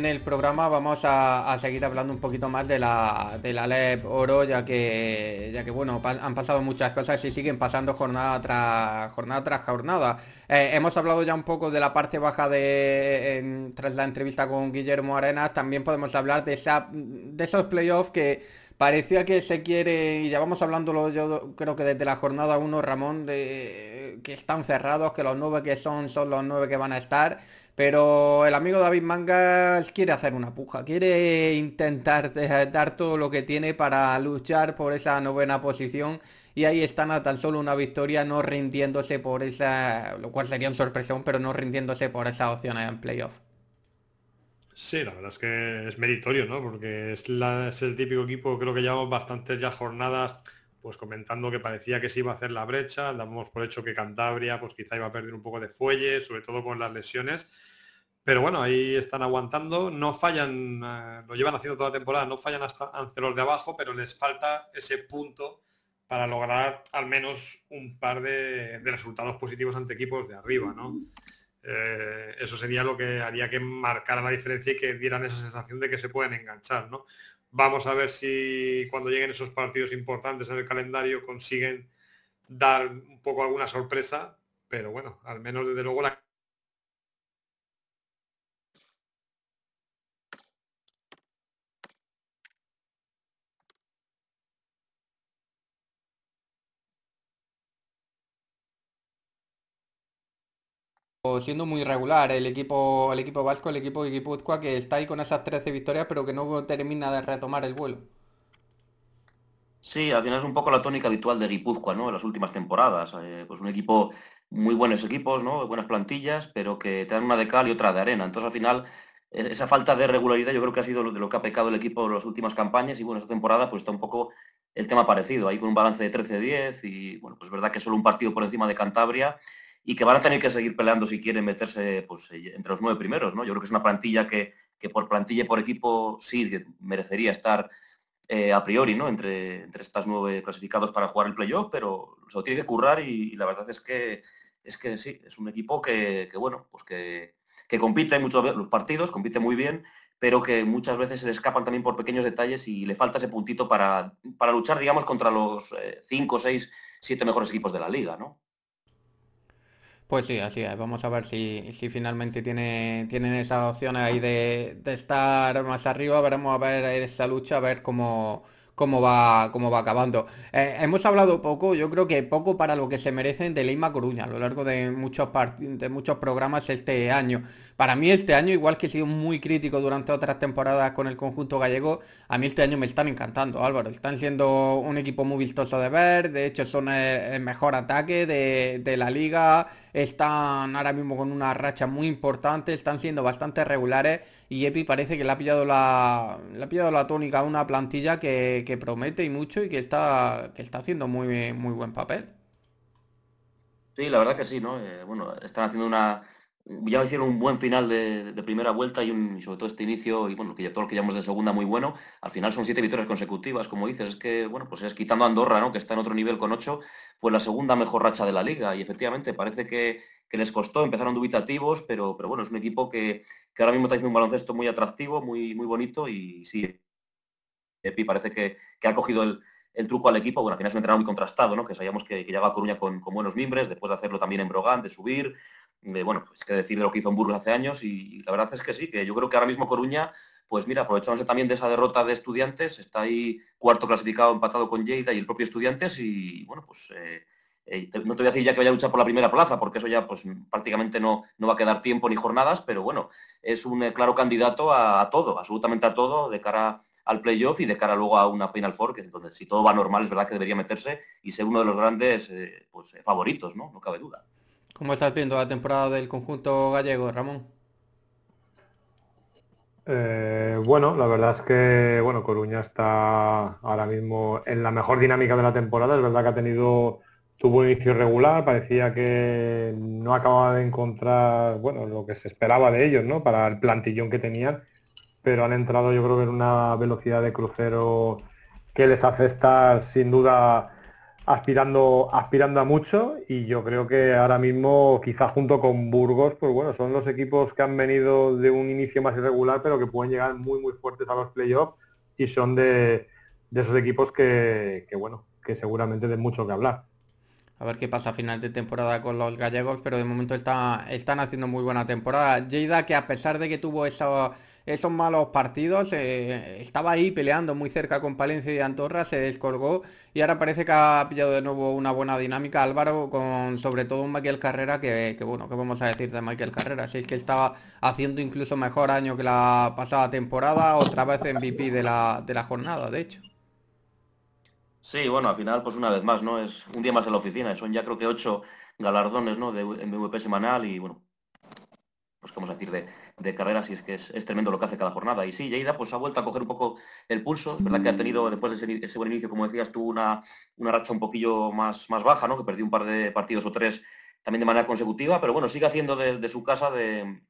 S2: el programa, vamos a, seguir hablando un poquito más de la, de la LEP Oro, ya que, ya que bueno, han pasado muchas cosas y siguen pasando jornada tras jornada. Tras jornada. Eh, hemos hablado ya un poco de la parte baja de tras la entrevista con Guillermo Arenas, también podemos hablar de, esa, de esos playoffs que parecía que se quiere, y ya vamos hablándolo yo creo que desde la jornada 1, Ramón, de que están cerrados, que los nueve que son son los nueve que van a estar. Pero el amigo David Mangas quiere hacer una puja, quiere intentar dar todo lo que tiene para luchar por esa novena posición y ahí están a tan solo una victoria, no rindiéndose por esa, lo cual sería un sorpresón, pero no rindiéndose por esa opción en playoff.
S3: Sí, la verdad es que es meritorio, ¿no? Porque es, es el típico equipo, creo que llevamos bastantes ya jornadas pues comentando que parecía que se iba a hacer la brecha, damos por hecho que Cantabria pues quizá iba a perder un poco de fuelle, sobre todo con las lesiones, Pero bueno, ahí están aguantando, no fallan, eh, lo llevan haciendo toda la temporada, no fallan hasta ante los de abajo, pero les falta ese punto para lograr al menos un par de, resultados positivos ante equipos de arriba, ¿no? Eh, eso sería lo que haría que marcara la diferencia y que dieran esa sensación de que se pueden enganchar, ¿no? Vamos a ver si cuando lleguen esos partidos importantes en el calendario consiguen dar un poco alguna sorpresa, pero bueno, al menos desde luego la
S2: siendo muy regular el equipo, el equipo vasco, el equipo de Guipúzcoa, que está ahí con esas 13 victorias, pero que no termina de retomar el vuelo.
S4: Sí, al final es un poco la tónica habitual de Guipúzcoa, ¿no? En las últimas temporadas. Eh, pues un equipo, muy buenos equipos, ¿no? Buenas plantillas, pero que te dan una de cal y otra de arena. Entonces al final esa falta de regularidad yo creo que ha sido de lo que ha pecado el equipo en las últimas campañas y bueno, esta temporada pues está un poco el tema parecido, ahí con un balance de 13-10 y bueno, pues es verdad que solo un partido por encima de Cantabria y que van a tener que seguir peleando si quieren meterse pues, entre los nueve primeros. ¿no? Yo creo que es una plantilla que, por plantilla y por equipo sí merecería estar eh, a priori ¿no? entre, entre estas nueve clasificados para jugar el playoff, pero se lo tiene que currar y, la verdad es que, es que sí, es un equipo que, bueno, pues que, que compite muchos los partidos, compite muy bien, pero que muchas veces se le escapan también por pequeños detalles y le falta ese puntito para, para luchar, digamos, contra los eh, cinco, seis, siete mejores equipos de la liga, ¿no?
S2: Pues sí, así es. Vamos a ver si, si finalmente tiene, tienen esas opciones ahí de, de estar más arriba. Veremos a ver esa lucha, a ver cómo, cómo va, cómo va acabando. Eh, hemos hablado poco, yo creo que poco para lo que se merecen de Leima Coruña a lo largo de muchos, de muchos programas este año. Para mí este año, igual que he sido muy crítico durante otras temporadas con el conjunto gallego, a mí este año me están encantando, Álvaro. Están siendo un equipo muy vistoso de ver, de hecho son el, mejor ataque de, la liga, están ahora mismo con una racha muy importante, están siendo bastante regulares y Epi parece que le ha pillado la, le ha pillado la tónica a una plantilla que, promete y mucho y que está, que está haciendo muy, muy buen papel.
S4: Sí, la verdad que sí, ¿no? Eh, bueno, están haciendo una ya hicieron un buen final de, primera vuelta y, un, sobre todo este inicio, y bueno, que ya todo lo que llamamos de segunda muy bueno. Al final son siete victorias consecutivas, como dices, es que, bueno, pues es quitando a Andorra, ¿no? Que está en otro nivel con ocho, pues la segunda mejor racha de la liga. Y efectivamente parece que, les costó, empezaron dubitativos, pero, pero bueno, es un equipo que, ahora mismo está haciendo un baloncesto muy atractivo, muy, muy bonito, y sí, Epi parece que, ha cogido el, truco al equipo. Bueno, al final es un entrenador muy contrastado, ¿no? Que sabíamos que, que llegaba a Coruña con, buenos mimbres, después de hacerlo también en Brogan, de subir, bueno, pues que decir de lo que hizo en Burgos hace años y, la verdad es que sí, que yo creo que ahora mismo Coruña, pues mira, aprovechándose también de esa derrota de estudiantes, está ahí cuarto clasificado empatado con Lleida y el propio estudiantes y bueno, pues eh, eh, no te voy a decir ya que vaya a luchar por la primera plaza, porque eso ya pues prácticamente no, no va a quedar tiempo ni jornadas, pero bueno, es un eh, claro candidato a, todo, absolutamente a todo, de cara al playoff y de cara luego a una Final Four, que es donde si todo va normal es verdad que debería meterse y ser uno de los grandes pues, favoritos, ¿no? No cabe duda.
S2: ¿Cómo estás viendo la temporada del conjunto gallego, Ramón?
S3: Eh, bueno, la verdad es que bueno, Coruña está ahora mismo en la mejor dinámica de la temporada. Es verdad que ha tenido, tuvo un inicio regular, parecía que no acababa de encontrar bueno, lo que se esperaba de ellos, ¿no? Para el plantillón que tenían, pero han entrado yo creo que en una velocidad de crucero que les hace estar sin duda aspirando, aspirando a mucho y yo creo que ahora mismo, quizá junto con Burgos, pues bueno, son los equipos que han venido de un inicio más irregular, pero que pueden llegar muy, muy fuertes a los playoffs y son de, esos equipos que, bueno, que seguramente de mucho que hablar.
S2: A ver qué pasa a final de temporada con los gallegos, pero de momento está, están haciendo muy buena temporada. Lleida, que a pesar de que tuvo esa esos malos partidos. Eh, estaba ahí peleando muy cerca con Palencia y Antorra, se descolgó y ahora parece que ha pillado de nuevo una buena dinámica Álvaro con sobre todo un Michael Carrera que, bueno, ¿qué vamos a decir de Michael Carrera? Si es que estaba haciendo incluso mejor año que la pasada temporada, otra vez MVP de la, de la jornada, de hecho.
S4: Sí, bueno, al final, pues una vez más, ¿no? Es un día más en la oficina, son ya creo que ocho galardones, ¿no? De MVP semanal y bueno, pues vamos a decir, de, de carreras y es que es, tremendo lo que hace cada jornada. Y sí, Lleida pues ha vuelto a coger un poco el pulso, verdad que ha tenido después de ese, buen inicio, como decías, tuvo una, una, racha un poquillo más, más baja, ¿no? que perdió un par de partidos o tres también de manera consecutiva, pero bueno, sigue haciendo de, su casa de,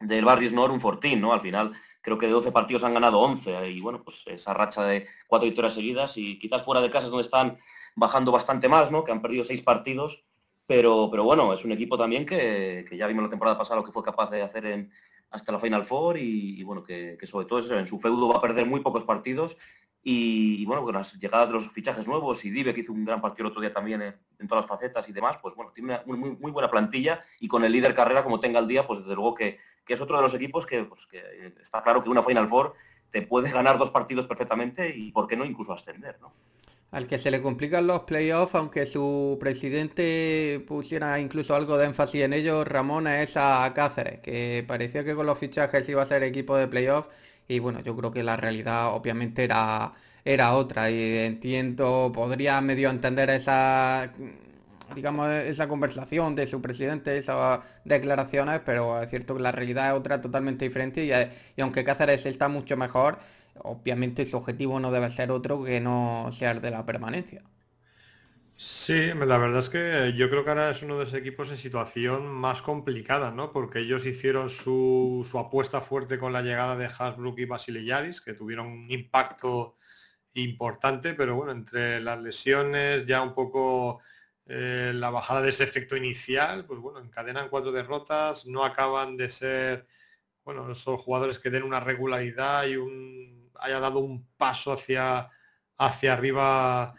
S4: del Barrio Nor un fortín, ¿no? Al final creo que de 12 partidos han ganado 11 y bueno, pues esa racha de cuatro victorias seguidas y quizás fuera de casa es donde están bajando bastante más, ¿no? Que han perdido seis partidos, pero, pero bueno, es un equipo también que, ya vimos la temporada pasada lo que fue capaz de hacer en, hasta la Final Four y, bueno, que, sobre todo eso, en su feudo va a perder muy pocos partidos y, bueno, con las llegadas de los fichajes nuevos y Dive que hizo un gran partido el otro día también en, todas las facetas y demás, pues bueno, tiene una muy, buena plantilla y con el líder carrera como tenga el día, pues desde luego que, es otro de los equipos que, pues, que está claro que una Final Four te puede ganar dos partidos perfectamente y por qué no incluso ascender, ¿no?
S2: Al que se le complican los playoffs, aunque su presidente pusiera incluso algo de énfasis en ello, Ramón es a Cáceres, que parecía que con los fichajes iba a ser equipo de playoffs y bueno, yo creo que la realidad obviamente era, era otra y entiendo, podría medio entender esa digamos, esa conversación de su presidente, esas declaraciones, pero es cierto que la realidad es otra totalmente diferente y, aunque Cáceres está mucho mejor, obviamente su objetivo no debe ser otro que no sea el de la permanencia.
S3: Sí, la verdad es que yo creo que ahora es uno de los equipos en situación más complicada, ¿no? Porque ellos hicieron su, apuesta fuerte con la llegada de Hasbrook y Basileyadis, que tuvieron un impacto importante, pero bueno, entre las lesiones, ya un poco eh, la bajada de ese efecto inicial, pues bueno, encadenan cuatro derrotas, no acaban de ser, bueno, son jugadores que den una regularidad y un haya dado un paso hacia, hacia arriba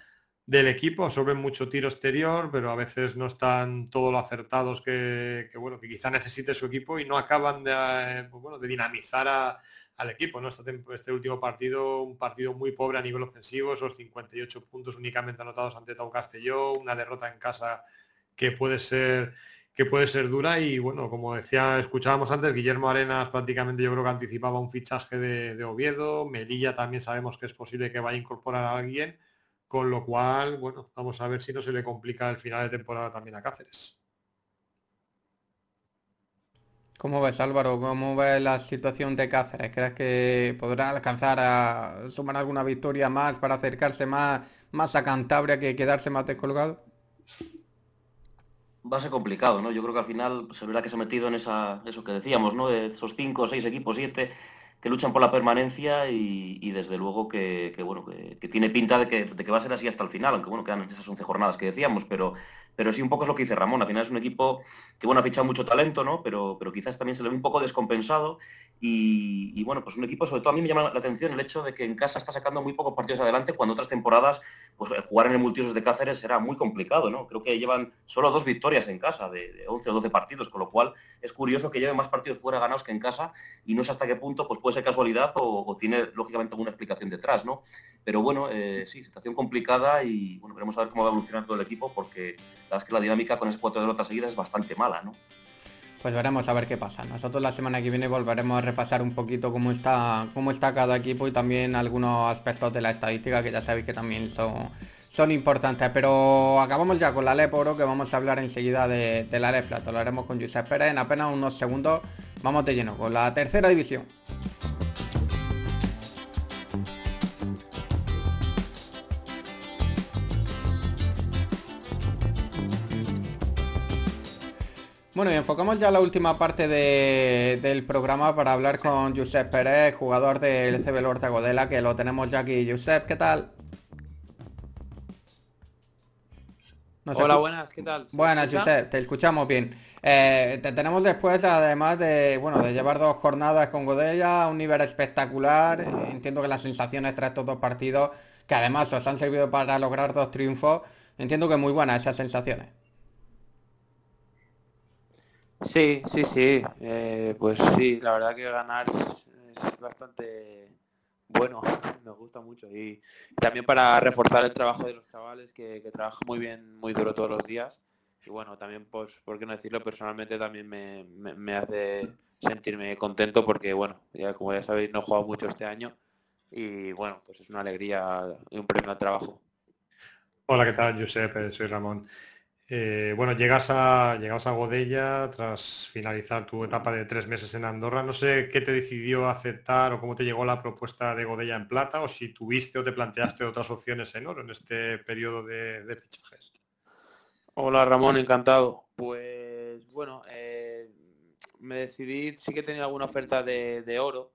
S3: del equipo, absorben mucho tiro exterior, pero a veces no están todo lo acertados que, bueno, que quizá necesite su equipo y no acaban de, eh, pues de dinamizar al equipo. ¿no? Este, este, último partido, un partido muy pobre a nivel ofensivo, esos 58 puntos únicamente anotados ante Tau Castelló, una derrota en casa que puede ser que puede ser dura y bueno, como decía, escuchábamos antes, Guillermo Arenas prácticamente yo creo que anticipaba un fichaje de, Oviedo, Melilla también sabemos que es posible que vaya a incorporar a alguien, con lo cual, bueno, vamos a ver si no se le complica el final de temporada también a Cáceres.
S2: ¿Cómo ves Álvaro? ¿Cómo ves la situación de Cáceres? ¿Crees que podrá alcanzar a sumar alguna victoria más para acercarse más, más a Cantabria que quedarse más descolgado?
S4: va a ser complicado, ¿no? Yo creo que al final se verá que se ha metido en esa, eso que decíamos, ¿no? Esos cinco, seis equipos, siete, que luchan por la permanencia y, desde luego que, bueno, que, tiene pinta de que, de que, va a ser así hasta el final, aunque bueno, quedan esas 11 jornadas que decíamos, pero, pero sí un poco es lo que dice Ramón, al final es un equipo que bueno, ha fichado mucho talento, ¿no? Pero, pero quizás también se le ve un poco descompensado y, bueno, pues un equipo, sobre todo a mí me llama la atención el hecho de que en casa está sacando muy pocos partidos adelante cuando otras temporadas, pues eh, jugar en el multiusos de Cáceres será muy complicado, ¿no? Creo que llevan solo dos victorias en casa de, 11 o 12 partidos, con lo cual es curioso que lleven más partidos fuera ganados que en casa y no sé hasta qué punto pues puede ser casualidad o, tiene lógicamente alguna explicación detrás, ¿no? Pero bueno, eh, sí, situación complicada y bueno, veremos a ver cómo va a evolucionar todo el equipo porque la verdad es que la dinámica con esas cuatro derrotas seguidas es bastante mala, ¿no?
S2: Pues veremos a ver qué pasa. Nosotros la semana que viene volveremos a repasar un poquito cómo está, cómo está cada equipo y también algunos aspectos de la estadística que ya sabéis que también son, son importantes. Pero acabamos ya con la LEP Oro, que vamos a hablar enseguida de, la LEP Plata. Lo haremos con Josep Pérez en apenas unos segundos. Vamos de lleno con la tercera división. Bueno, y enfocamos ya la última parte del programa para hablar con Josep Pérez, jugador del CB Lorza Godela, que lo tenemos ya aquí. Josep, ¿qué tal?
S7: Hola, buenas, ¿qué tal?
S2: Buenas, Josep, te escuchamos bien. Eh, te tenemos después, además de, bueno, de llevar dos jornadas con Godella, un nivel espectacular. entiendo que las sensaciones tras estos dos partidos, que además os han servido para lograr dos triunfos, entiendo que muy buenas esas sensaciones.
S7: Sí, sí, sí. Eh, pues sí, la verdad que ganar es, bastante bueno, nos gusta mucho. Y también para reforzar el trabajo de los chavales que, trabajan muy bien, muy duro todos los días. Y bueno, también, pues, por qué no decirlo, personalmente también me, hace sentirme contento porque, bueno, ya como ya sabéis, no he jugado mucho este año. Y bueno, pues es una alegría y un premio al trabajo.
S3: Hola, ¿qué tal, Josep? Soy Ramón. Eh, bueno, llegas a, llegas a Godella tras finalizar tu etapa de tres meses en Andorra. No sé qué te decidió aceptar o cómo te llegó la propuesta de Godella en plata o si tuviste o te planteaste otras opciones en oro en este periodo de, fichajes.
S7: Hola Ramón, encantado. Pues bueno, eh, me decidí, sí que tenía alguna oferta de, oro,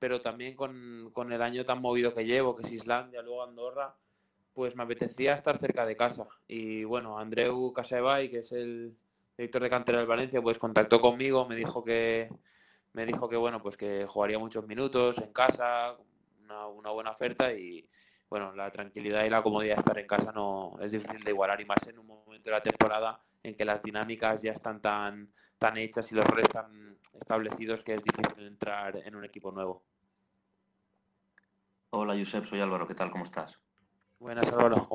S7: pero también con, con, el año tan movido que llevo, que es Islandia, luego Andorra, pues me apetecía estar cerca de casa. Y bueno, Andreu Casabay, que es el director de cantera del Valencia, pues contactó conmigo, me dijo que me dijo que bueno, pues que jugaría muchos minutos en casa, una, una buena oferta y bueno, la tranquilidad y la comodidad de estar en casa no es difícil de igualar y más en un momento de la temporada en que las dinámicas ya están tan, tan hechas y los roles tan establecidos que es difícil entrar en un equipo nuevo.
S4: Hola Josep, soy Álvaro, ¿qué tal? ¿Cómo estás?
S7: Buenas Álvaro.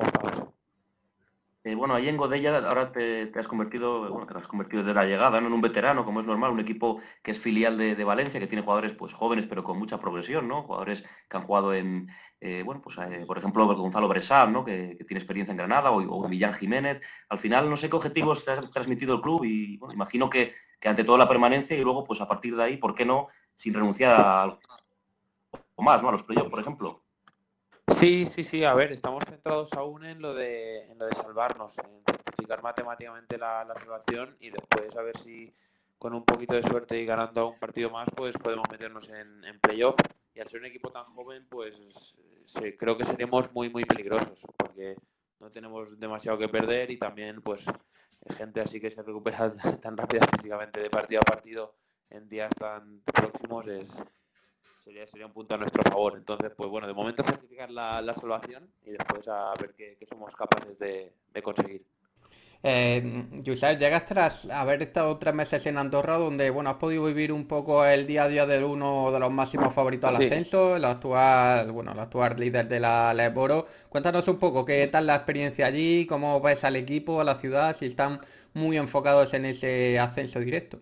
S4: Eh, bueno, ahí en Godella ahora te, has convertido, bueno, te has convertido desde la llegada en un veterano, como es normal, un equipo que es filial de, Valencia, que tiene jugadores pues jóvenes pero con mucha progresión, ¿no? Jugadores que han jugado en, eh, bueno, pues eh, por ejemplo Gonzalo Bresal, ¿no? Que, tiene experiencia en Granada, o, o, Millán Jiménez. Al final no sé qué objetivos te ha transmitido el club y bueno, imagino que, que, ante todo la permanencia y luego pues a partir de ahí, ¿por qué no? Sin renunciar a algo más, ¿no? A los playoffs, por ejemplo.
S7: Sí, sí, sí, a ver, estamos centrados aún en lo de, en lo de salvarnos, en certificar matemáticamente la, salvación y después a ver si con un poquito de suerte y ganando un partido más, pues podemos meternos en, playoff. Y al ser un equipo tan joven, pues creo que seremos muy, muy peligrosos, porque no tenemos demasiado que perder y también, pues, gente así que se recupera tan rápida físicamente de partido a partido en días tan próximos es, sería, sería un punto a nuestro favor. Entonces, pues bueno, de momento certificar la, la salvación y después a ver qué, somos capaces de, conseguir.
S2: Eh, llegas tras haber estado tres meses en Andorra, donde bueno has podido vivir un poco el día a día de uno de los máximos favoritos al ascenso, el actual, bueno, el actual líder de la Leboro. Cuéntanos un poco qué tal la experiencia allí, cómo ves al equipo, a la ciudad, si están muy enfocados en ese ascenso directo.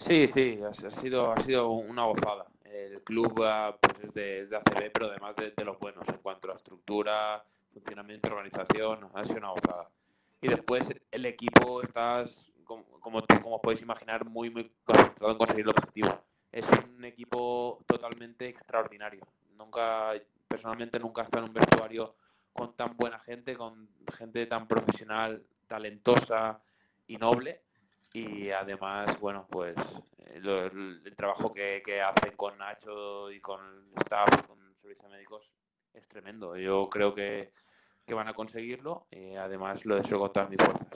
S7: Sí, sí, ha, sido, ha sido una gozada. El club ah, pues es, de, es ACB, pero además de, los buenos en cuanto a estructura, funcionamiento, organización, ha sido una gozada. Y después el equipo está, como, como, podéis imaginar, muy, muy concentrado en conseguir el objetivo. Es un equipo totalmente extraordinario. Nunca, personalmente nunca he estado en un vestuario con tan buena gente, con gente tan profesional, talentosa y noble y además, bueno, pues eh, el, trabajo que, hacen con Nacho y con staff, con servicios médicos, es tremendo. Yo creo que, van a conseguirlo y además lo deseo con todas mis fuerzas.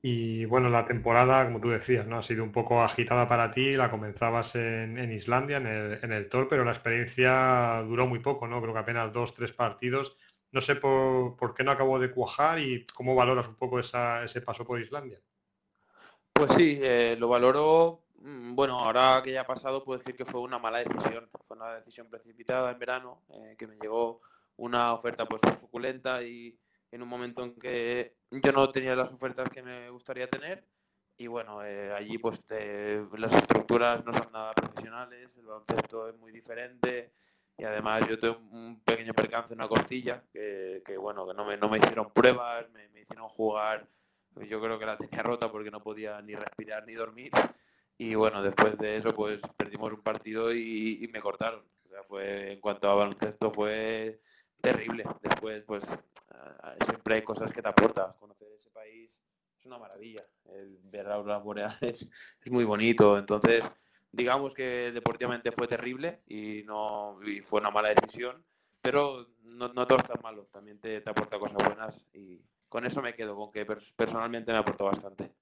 S3: Y bueno, la temporada, como tú decías, ¿no? Ha sido un poco agitada para ti, la comenzabas en, Islandia, en el, en el Tor, pero la experiencia duró muy poco, ¿no? Creo que apenas dos, tres partidos. No sé por, por qué no acabó de cuajar y cómo valoras un poco ese paso por Islandia.
S7: Pues sí, eh, lo valoro. Mm, bueno, ahora que ya ha pasado, puedo decir que fue una mala decisión. Fue una decisión precipitada en verano, eh, que me llegó una oferta pues suculenta y en un momento en que yo no tenía las ofertas que me gustaría tener. Y bueno, eh, allí pues las estructuras no son nada profesionales, el baloncesto es muy diferente y además yo tengo un pequeño percance en una costilla que, bueno, que no me, no me hicieron pruebas, me hicieron jugar yo creo que la tenía rota porque no podía ni respirar ni dormir. Y bueno, después de eso pues perdimos un partido y, me cortaron. O sea, fue, en cuanto a baloncesto fue terrible. Después pues ah, siempre hay cosas que te aportan. Conocer ese país es una maravilla. El ver las boreales es muy bonito. Entonces, digamos que deportivamente fue terrible y no y fue una mala decisión, pero no, no todo está malo. También te, te aporta cosas buenas y, con eso me quedo, con personalmente me aportó bastante.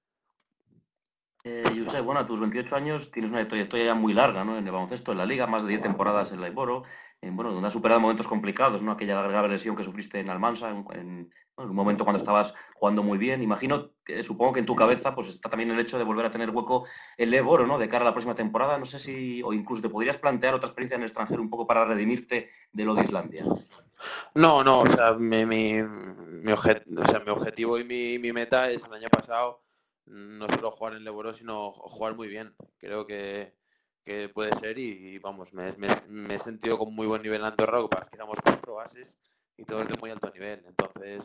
S4: Eh, bueno, a tus 28 años tienes una trayectoria ya muy larga ¿no? en el baloncesto, en la liga, más de 10 temporadas en la Iboro, en, bueno, donde has superado momentos complicados, ¿no? aquella grave lesión que sufriste en Almansa, en, un momento cuando estabas jugando muy bien. Imagino, que supongo que en tu cabeza pues está también el hecho de volver a tener hueco en el Iboro, ¿no? de cara a la próxima temporada. No sé si, o incluso te podrías plantear otra experiencia en el extranjero un poco para redimirte de lo de Islandia.
S7: No, no, o sea, mi, mi, mi, objetivo y mi, meta es el año pasado no solo jugar en Leboro, sino jugar muy bien. Creo que, puede ser y, vamos, me, he sentido con muy buen nivel en Andorra, para que éramos cuatro bases y todos de muy alto nivel. Entonces,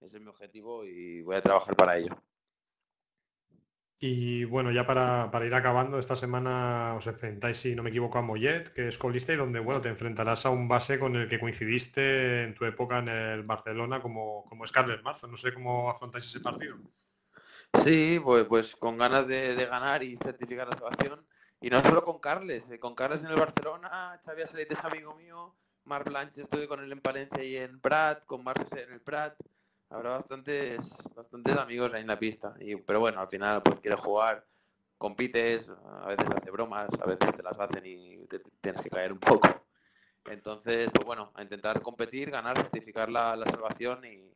S7: ese es mi objetivo y voy a trabajar para ello.
S3: Y bueno, ya para, ir acabando, esta semana os enfrentáis, si no me equivoco, a Mollet, que es colista, y donde bueno, te enfrentarás a un base con el que coincidiste en tu época en el Barcelona como, como Scarlett Marzo. No sé cómo afrontáis ese partido.
S7: Sí, pues, pues con ganas de, ganar y certificar la salvación. Y no solo con Carles, eh, con Carles en el Barcelona, Xavi Aselite es amigo mío, Mar Blanche estuve con él en Palencia y en Prat, con Marcos en el Prat. Habrá bastantes, bastantes amigos ahí en la pista. Y, pero bueno, al final pues quiere jugar, compites, a veces hace bromas, a veces te las hacen y tienes que caer un poco. Entonces, pues bueno, a intentar competir, ganar, certificar la, salvación y,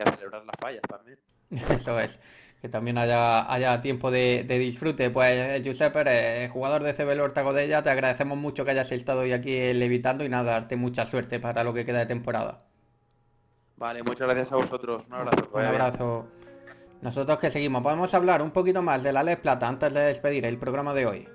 S7: a celebrar las fallas también.
S2: Eso es, que también haya, haya tiempo de, disfrute. Pues Giuseppe, jugador de CBL Hortagodella, te agradecemos mucho que hayas estado hoy aquí levitando y nada, darte mucha suerte para lo que queda de temporada.
S7: Vale, muchas gracias a vosotros. Un abrazo.
S2: Un abrazo. Nosotros que seguimos, podemos hablar un poquito más de la Les Plata antes de despedir el programa de hoy.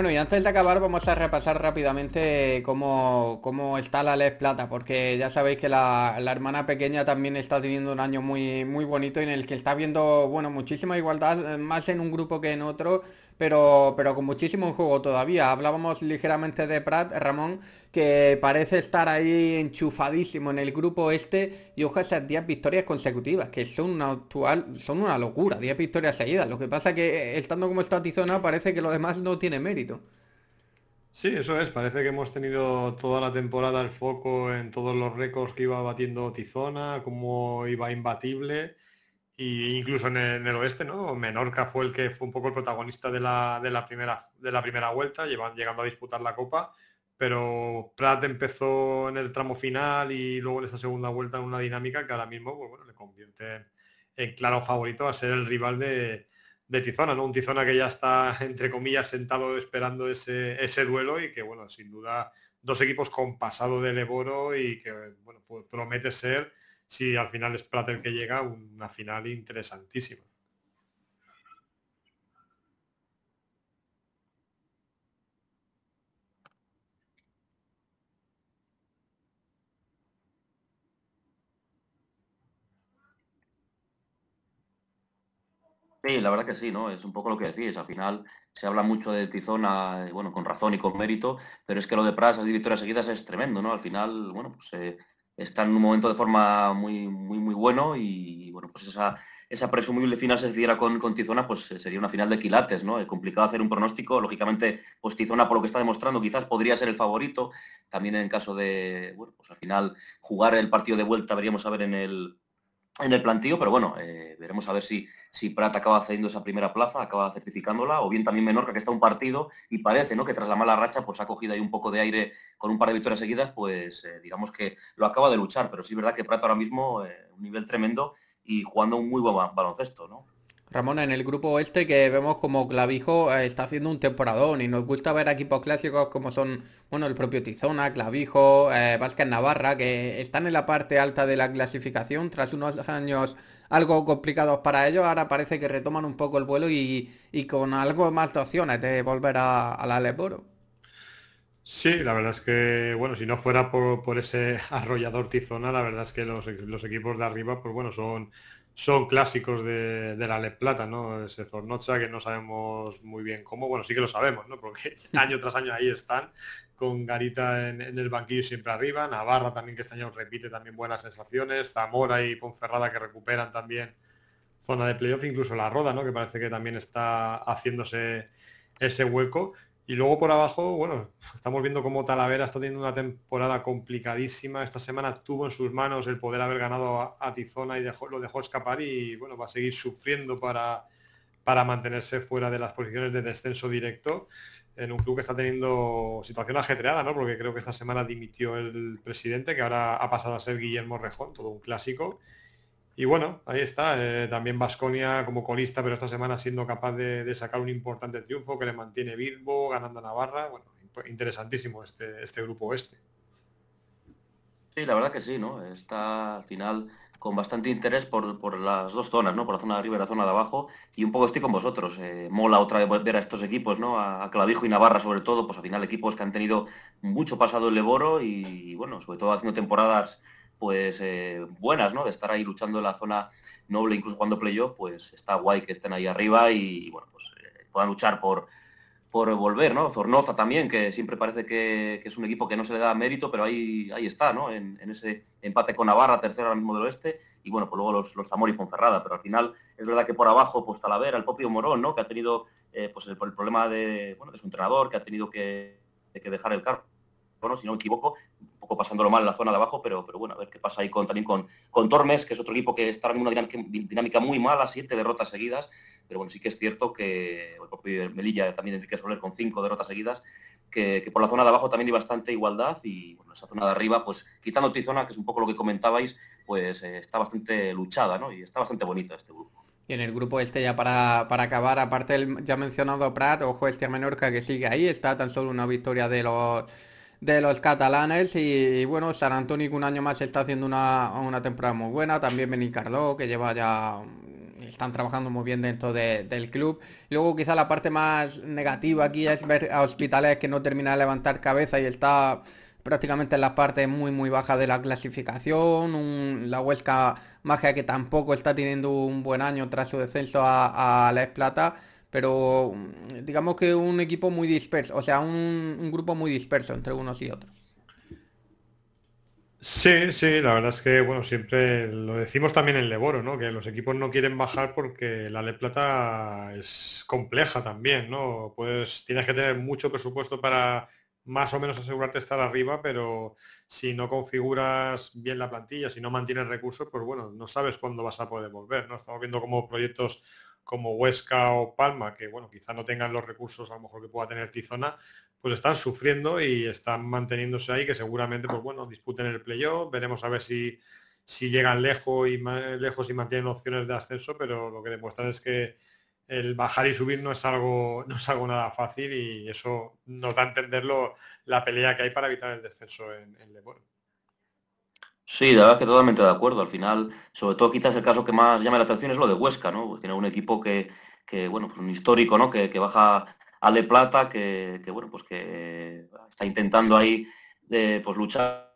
S2: Bueno, y antes de acabar vamos a repasar rápidamente cómo, está la Les Plata, porque ya sabéis que la, hermana pequeña también está teniendo un año muy, muy bonito en el que está viendo, bueno, muchísima igualdad, más en un grupo que en otro, pero, pero con muchísimo juego todavía. Hablábamos ligeramente de Prat, Ramón, que parece estar ahí enchufadísimo en el grupo este y ojalá esas 10 victorias consecutivas, que son una actual, son una locura, 10 victorias seguidas. Lo que pasa que estando como está Tizona parece que lo demás no tiene mérito.
S3: Sí, eso es, parece que hemos tenido toda la temporada el foco en todos los récords que iba batiendo Tizona, cómo iba imbatible y incluso en el, oeste, ¿no? Menorca fue el que fue un poco el protagonista de la, primera, vuelta, llevan, llegando a disputar la Copa, pero Prat empezó en el tramo final y luego en esta segunda vuelta en una dinámica que ahora mismo pues, le convierte en claro favorito a ser el rival de, Tizona, ¿no? Un Tizona que ya está, entre comillas, sentado esperando ese, duelo y que, bueno, sin duda, dos equipos con pasado de Leboro y que, pues promete ser si al final es Prat el que llega, una final interesantísima.
S4: Sí, la verdad que sí, ¿no? Es un poco lo que decís. Al final se habla mucho de Tizona, eh, bueno, con razón y con mérito, pero es que lo de Prat, esas victorias seguidas es tremendo, ¿no? Al final, bueno, pues eh, está en un momento de forma muy, muy, muy bueno y, bueno, pues esa, esa presumible final se decidiera con, con, Tizona, pues eh, sería una final de quilates, ¿no? Es complicado hacer un pronóstico, lógicamente, pues Tizona por lo que está demostrando quizás podría ser el favorito, también en caso de, bueno, pues al final jugar el partido de vuelta veríamos a ver en el, en el plantío, pero bueno, eh, veremos a ver si, si acaba cediendo esa primera plaza, acaba certificándola, o bien también Menorca, que está un partido y parece ¿no? que tras la mala racha pues ha cogido ahí un poco de aire con un par de victorias seguidas, pues eh, digamos que lo acaba de luchar, pero sí es verdad que Prat ahora mismo eh, un nivel tremendo y jugando un muy buen baloncesto, ¿no?
S2: Ramón, en el grupo este que vemos como Clavijo eh, está haciendo un temporadón y nos gusta ver equipos clásicos como son, bueno, el propio Tizona, Clavijo, eh, Vázquez Navarra, que están en la parte alta de la clasificación tras unos años algo complicados para ellos, ahora parece que retoman un poco el vuelo y, con algo más de opciones de volver a, la Leboro.
S3: Sí, la verdad es que, bueno, si no fuera por, ese arrollador Tizona, la verdad es que los, los equipos de arriba, pues bueno, son son clásicos de, la Le Plata, ¿no? Ese Zornocha que no sabemos muy bien cómo, bueno, sí que lo sabemos, ¿no? Porque año tras año ahí están, con Garita en, el banquillo siempre arriba, Navarra también que este año repite también buenas sensaciones, Zamora y Ponferrada que recuperan también zona de playoff, incluso la Roda, ¿no? Que parece que también está haciéndose ese hueco. Y luego por abajo, bueno, estamos viendo cómo Talavera está teniendo una temporada complicadísima. Esta semana tuvo en sus manos el poder haber ganado a, Tizona y lo dejó escapar y bueno, va a seguir sufriendo para, para mantenerse fuera de las posiciones de descenso directo en un club que está teniendo situación ajetreada, ¿no? Porque creo que esta semana dimitió el presidente, que ahora ha pasado a ser Guillermo Rejón, todo un clásico. Y bueno, ahí está, eh, también Vasconia como colista, pero esta semana siendo capaz de, sacar un importante triunfo que le mantiene Bilbo, ganando a Navarra. Bueno, interesantísimo este, este grupo este.
S4: Sí, la verdad que sí, ¿no? Está al final con bastante interés por, las dos zonas, ¿no? Por la zona de arriba y la zona de abajo. Y un poco estoy con vosotros. Eh, mola otra vez ver a estos equipos, ¿no? A, Clavijo y Navarra sobre todo, pues al final equipos que han tenido mucho pasado el Leboro y, bueno, sobre todo haciendo temporadas pues eh, buenas, ¿no? De estar ahí luchando en la zona noble, incluso cuando playoff, pues está guay que estén ahí arriba y, bueno, pues eh, puedan luchar por, por volver, ¿no? Zornoza también, que siempre parece que, es un equipo que no se le da mérito, pero ahí, ahí está, ¿no? En, ese empate con Navarra, tercero ahora mismo del oeste, y bueno, pues luego los, los Zamora y Ponferrada, pero al final es verdad que por abajo, pues Talavera, el propio Morón, ¿no? Que ha tenido eh, pues el, problema de, bueno, de su entrenador, que ha tenido que, que dejar el cargo bueno, si no me equivoco, un poco pasándolo mal en la zona de abajo, pero, pero bueno, a ver qué pasa ahí con, también con, con Tormes, que es otro equipo que está en una dinámica, muy mala, siete derrotas seguidas, pero bueno, sí que es cierto que el propio Melilla, también Enrique Soler con cinco derrotas seguidas, que, por la zona de abajo también hay bastante igualdad y bueno, esa zona de arriba, pues quitando Tizona, que es un poco lo que comentabais, pues eh, está bastante luchada, ¿no? Y está bastante bonito este grupo.
S2: Y en el grupo este ya para, para acabar, aparte del ya mencionado Prat, ojo este Menorca que sigue ahí, está tan solo una victoria de los de los catalanes y, bueno, San Antonio un año más está haciendo una, una temporada muy buena, también Benicarló que lleva ya están trabajando muy bien dentro del club. Luego quizá la parte más negativa aquí es ver a Hospitales que no termina de levantar cabeza y está prácticamente en la parte muy muy baja de la clasificación. la Huesca Magia que tampoco está teniendo un buen año tras su descenso a, la Esplata. Pero digamos que un equipo muy disperso, o sea, un grupo muy disperso entre unos y otros.
S3: Sí, sí, la verdad es que, bueno, siempre lo decimos también en Leboro, ¿no? Que los equipos no quieren bajar porque la Le Plata es compleja también, ¿no? Pues tienes que tener mucho presupuesto para más o menos asegurarte estar arriba, pero si no configuras bien la plantilla, si no mantienes recursos, pues bueno, no sabes cuándo vas a poder volver, ¿no? Estamos viendo como proyectos como Huesca o Palma, que bueno, quizá no tengan los recursos a lo mejor que pueda tener Tizona, pues están sufriendo y están manteniéndose ahí, que seguramente, pues bueno, disputen el playoff, veremos a ver si, si llegan lejos y, lejos y mantienen opciones de ascenso, pero lo que demuestran es que el bajar y subir no es algo, no es algo nada fácil y eso nos da a entender la pelea que hay para evitar el descenso en, en
S4: Sí, la verdad que totalmente de acuerdo. Al final, sobre todo quizás el caso que más llama la atención es lo de Huesca, ¿no? tiene un equipo que, que, bueno, pues un histórico, ¿no? Que, que baja Ale Plata, que, bueno, pues que está intentando ahí de, pues luchar,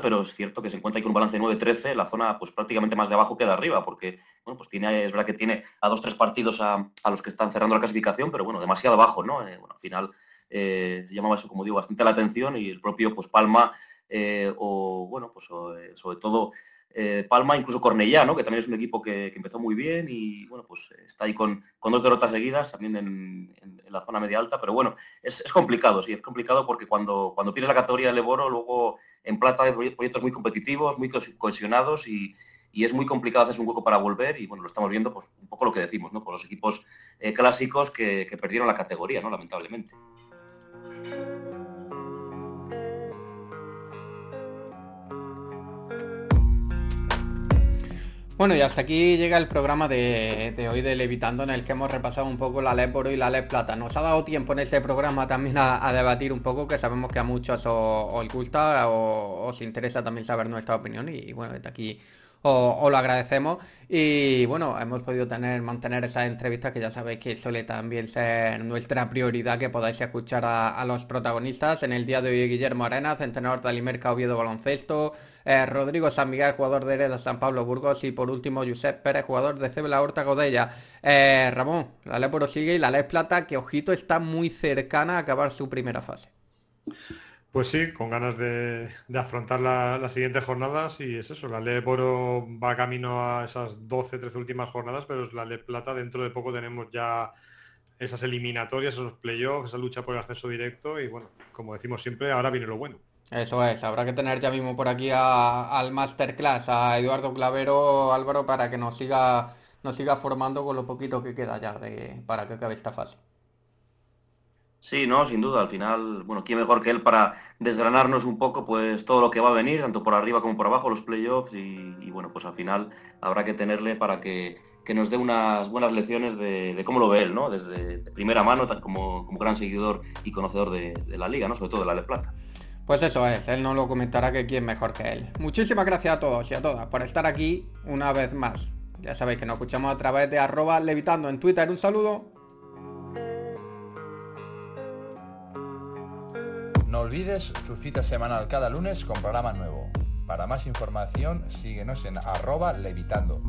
S4: pero es cierto que se encuentra ahí con un balance de 9-13, la zona pues prácticamente más de abajo que de arriba, porque bueno, pues tiene, es verdad que tiene a dos, tres partidos a, los que están cerrando la clasificación, pero bueno, demasiado abajo, ¿no? Eh, bueno, al final eh, llamaba eso, como digo, bastante la atención y el propio pues Palma, eh, o bueno, pues sobre todo eh, Palma, incluso Cornellá, ¿no? que también es un equipo que, empezó muy bien y bueno, pues está ahí con, dos derrotas seguidas, también en, la zona media alta, pero bueno, es, complicado, sí, es complicado porque cuando, cuando pierdes la categoría de Leboro, luego en plata hay proyectos muy competitivos, muy cohesionados y, es muy complicado hacerse un hueco para volver y bueno, lo estamos viendo pues un poco lo que decimos, ¿no? Por los equipos eh, clásicos que, que perdieron la categoría, ¿no? Lamentablemente.
S2: Bueno, y hasta aquí llega el programa de, hoy de Levitando en el que hemos repasado un poco la LEP Oro y la LEP Plata. Nos ha dado tiempo en este programa también a, debatir un poco, que sabemos que a muchos os, gusta o os interesa también saber nuestra opinión y, bueno, desde aquí os, lo agradecemos. Y bueno, hemos podido tener, mantener esa entrevista que ya sabéis que suele también ser nuestra prioridad, que podáis escuchar a, los protagonistas. En el día de hoy Guillermo Arenas, entrenador de Alimerca Oviedo Baloncesto, eh, Rodrigo San Miguel, jugador de Hereda San Pablo Burgos y por último Josep Pérez, jugador de Cebla Horta Godella. Eh, Ramón, la Leporo sigue y la Ley Plata, que ojito está muy cercana a acabar su primera fase.
S3: Pues sí, con ganas de, afrontar las siguientes jornadas y es eso, la Ley Leporo va camino a esas 12, 13 últimas jornadas, pero la Ley Plata dentro de poco tenemos ya esas eliminatorias, esos playoffs, esa lucha por el acceso directo y bueno, como decimos siempre, ahora viene lo bueno.
S2: Eso es, habrá que tener ya mismo por aquí al masterclass, a Eduardo Clavero, Álvaro, para que nos siga, nos siga formando con lo poquito que queda ya de, para que acabe esta fase.
S4: Sí, no, sin duda, al final, bueno, quién mejor que él para desgranarnos un poco pues todo lo que va a venir, tanto por arriba como por abajo, los playoffs, y, bueno, pues al final habrá que tenerle para que, nos dé unas buenas lecciones de, cómo lo ve él, ¿no? Desde primera mano, como, como gran seguidor y conocedor de, la liga, ¿no? Sobre todo de la Le Plata.
S2: Pues eso es, él no lo comentará que quién mejor que él. Muchísimas gracias a todos y a todas por estar aquí una vez más. Ya sabéis que nos escuchamos a través de arroba levitando en Twitter. Un saludo.
S1: No olvides tu cita semanal cada lunes con programa nuevo. Para más información síguenos en arroba levitando.